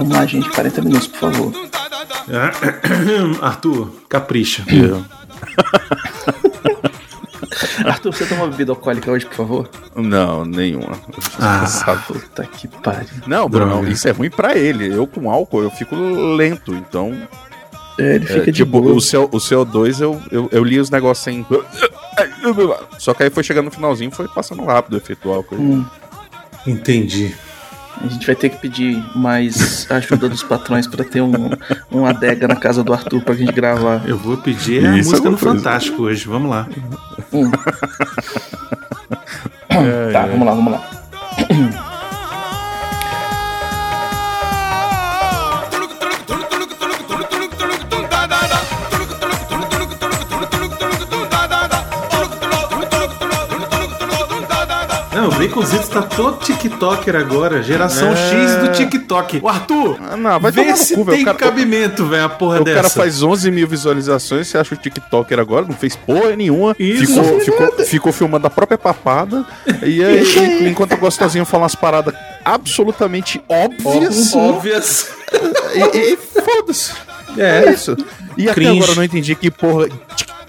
Vamos lá, gente, 40 minutos, por favor. Arthur, capricha. Arthur, você toma bebida alcoólica hoje, por favor? Não, nenhuma. Ah, Puta que pariu. Não, Bruno, isso é ruim pra ele. Eu com álcool, eu fico lento, então. É, ele é, fica de tipo, boa. o, CO, o CO2 eu, eu, eu li os negócios sem. Só que aí foi chegando no finalzinho, foi passando rápido o efeito do álcool. Hum, entendi. A gente vai ter que pedir mais ajuda dos patrões pra ter um, uma adega na casa do Arthur pra gente gravar. Eu vou pedir a Isso é música uma no coisa. Fantástico hoje. Vamos lá. Hum. tá, vamos lá, vamos lá. Não, o Baconzitos tá todo TikToker agora. Geração É. X do TikTok. O Arthur, Ah, não, vai vê tomar no se cu, tem O cara- cabimento, velho, a porra O dessa. cara faz 11 mil visualizações, você acha o TikToker agora? Não fez porra nenhuma. Isso. Ficou, ficou, ficou filmando a própria papada. E aí, enquanto o gostosinho fala umas paradas absolutamente óbvias. Óbvias. E, e foda-se. É. É isso. E até Cringe. agora eu não entendi que porra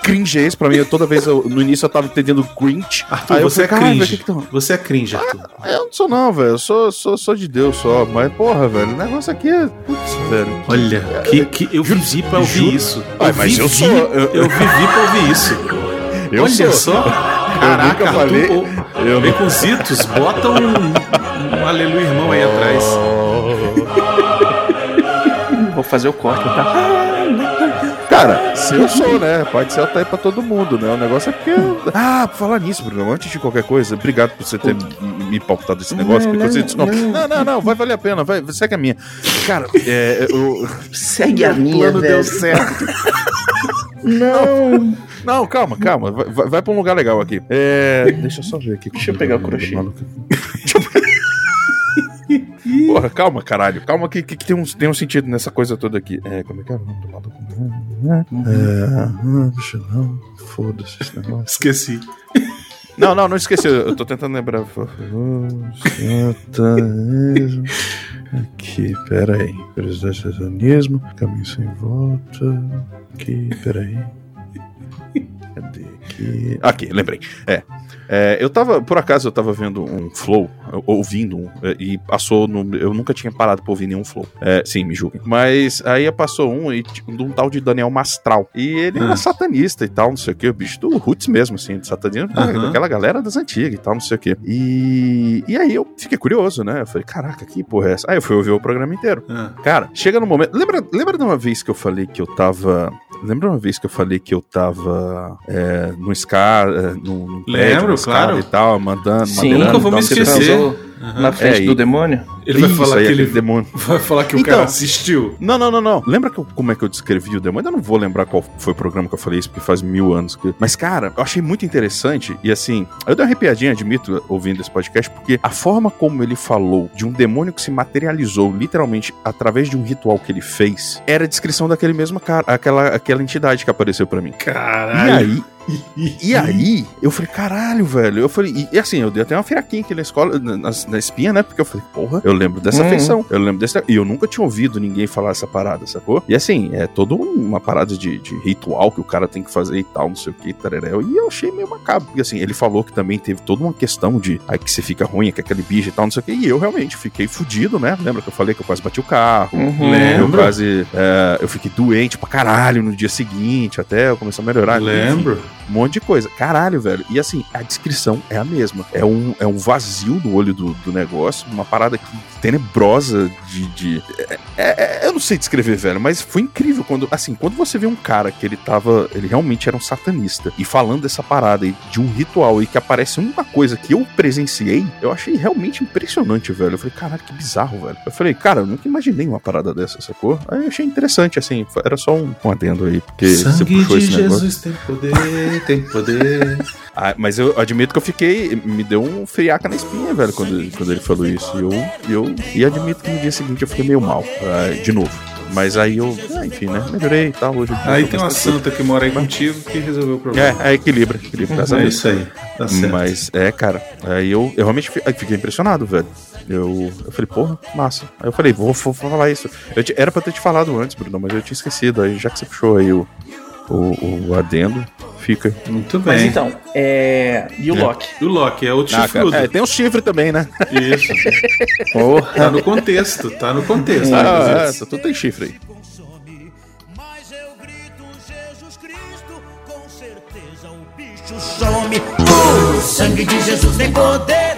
de cringe é esse pra mim. Eu, toda vez, eu- no início eu tava entendendo cringe. Arthur, aí eu você é falei, "Caralho, cringe. que que tá- Você é cringe, Arthur. Eu não sou não, velho. Eu sou, sou, sou de Deus só. Mas, porra, velho, o negócio aqui é. Putz, velho. Olha, que, que eu vivi pra ouvir juro. isso. Ai, mas eu vivi, sou- eu- eu vivi pra ouvir isso. Eu Olha sou. só. Caraca, Arthur, falei. ô, Eu não- Baconzitos, bota um, um aleluia irmão aí atrás. Vou fazer o corte, tá? Cara, se eu sou, né? Pode ser até pra todo mundo, né? O negócio é porque. Ah, por falar nisso, Bruno, antes de qualquer coisa, obrigado por você ter me- pautado esse negócio. Não, porque não, não, não. não, não, não, vai valer a pena, vai, segue a minha. Cara, é, eu, Segue a minha, plano velho. deu certo. Não. Não, calma, calma. Vai, vai, pra um lugar legal aqui. É. Deixa eu só ver aqui. Deixa eu pegar o crochê. Porra, calma, caralho. Calma que, que, que tem, um, tem um sentido nessa coisa toda aqui. É, como é que é o nome do lado? É. Deixa eu não. Foda-se esse negócio. Esqueci. Não, não, não esqueci. Eu tô tentando lembrar. Satanismo. Aqui, peraí. Presidencialismo. Caminho sem volta. Aqui, peraí. Cadê aqui? Aqui, lembrei. É. É, eu tava, por acaso, eu tava vendo um flow, ouvindo um, é, e passou no. Eu nunca tinha parado pra ouvir nenhum flow. É, sim, me julguem. Mas aí passou um e, tipo, de um tal de Daniel Mastral. E ele Ah. era satanista e tal, não sei o que, o bicho do Roots mesmo, assim, de satanismo, Aham. daquela galera das antigas e tal, não sei o que. E, e aí eu fiquei curioso, né? Eu falei, caraca, que porra é essa? Aí eu fui ouvir o programa inteiro. Ah. Cara, chega no momento. Lembra, lembra de uma vez que eu falei que eu tava. Lembra uma vez que eu falei que eu tava é, no Scar, é, no, no Lembro, claro. e tal, mandando, Sim, nunca e vou me não sei o que. Você esquecer. transou na frente É, do e- demônio? Ele vai falar aí, que ele aquele demônio. vai falar que o Então. cara assistiu. Não, não, não, não. Lembra que eu- como é que eu descrevi o demônio? Eu não vou lembrar qual foi o programa que eu falei isso, porque faz mil anos. Que... Mas, cara, eu achei muito interessante. E assim, eu dei uma arrepiadinha, admito, ouvindo esse podcast, porque a forma como ele falou de um demônio que se materializou literalmente através de um ritual que ele fez era a descrição daquele mesmo cara, aquela, aquela entidade que apareceu pra mim. E Caralho. aí, e aí, eu falei, caralho, velho. Eu falei, e, e assim, eu dei até uma firaquinha aqui na escola, na, na- espinha, né? Porque eu falei, porra, eu lembro dessa Uhum. feição, eu lembro desse. E eu nunca tinha ouvido ninguém falar essa parada, sacou? E assim, é toda uma parada de, de ritual que o cara tem que fazer e tal, não sei o que, tareréu. E eu achei meio macabro, porque assim, ele falou que também teve toda uma questão de aí que você fica ruim, é que aquele bicho e tal, não sei o que. E eu realmente fiquei fudido, né? Lembra que eu falei que eu quase bati o carro? Uhum. Eu Lembro. quase. é, eu fiquei doente pra caralho no dia seguinte, até eu começar a melhorar. Enfim, Lembro. Um monte de coisa. Caralho, velho. E assim, a descrição é a mesma. É um, é um vazio no olho do, do negócio, uma parada que tenebrosa de. de- é- é- eu não sei descrever, velho, mas foi incrível quando. Assim, quando você vê um cara que ele tava. Ele realmente era um satanista e falando dessa parada e de um ritual e que aparece uma coisa que eu presenciei, eu achei realmente impressionante, velho. Eu falei, caralho, que bizarro, velho. Eu falei, cara, eu nunca imaginei uma parada dessa, sacou? Aí eu achei interessante, assim. Era só um, um adendo aí, porque você Sangue puxou de esse negócio. Jesus tem poder, tem poder. Ah, mas eu admito que eu fiquei. Me deu um friaca na espinha, velho, quando, quando ele falou isso. E eu, eu. E admito que no dia seguinte eu fiquei meio mal. ah, de novo. Mas aí eu. ah, enfim, né? Melhorei e tal. Hoje Aí tem uma tranquilo. santa que mora aí contigo que resolveu o É, problema. é equilíbrio. equilíbrio graças a É isso aí. Tá certo. Mas é, cara. Aí eu, eu realmente fiquei impressionado, velho. Eu, eu falei, porra, massa. Aí eu falei, vou, vou falar isso. Te- era pra ter te falado antes, Bruno, mas eu tinha esquecido. Aí já que você puxou aí o, o, o adendo, fica. Muito bem. Mas então, é. E o É. Loki? E o Loki é o Ah, chifrudo. é, tem um chifre também, né? Isso. Porra. Tá no contexto, tá no contexto. Ah, é, tudo tem chifre aí. Mas eu grito Jesus Cristo, com certeza o bicho some. O sangue de Jesus tem poder.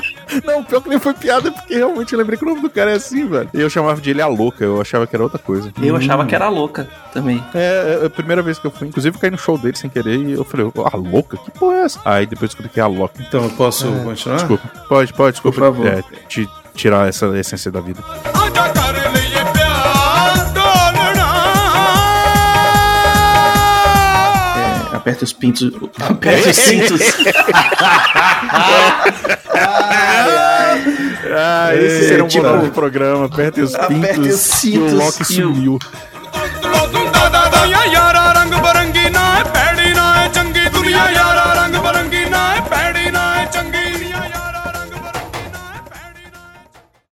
Não, pior que nem foi piada, porque realmente eu lembrei que o nome do cara é assim, velho. E eu chamava de ele a louca, eu achava que era outra coisa. Eu achava que era louca também. É, é a primeira vez que eu fui. Inclusive, eu caí no show dele sem querer e eu falei, a louca? Que porra é essa? Aí depois eu descobri que é a Loki. Então eu posso continuar? Desculpa. Pode, pode, desculpa. Por favor. É, te tirar essa essência da vida. É, aperta os pintos. Aperta os cintos. Ah, é, esse seria um tipo, do programa. Aperte os pintos aperte os cintos, e o Loki sumiu.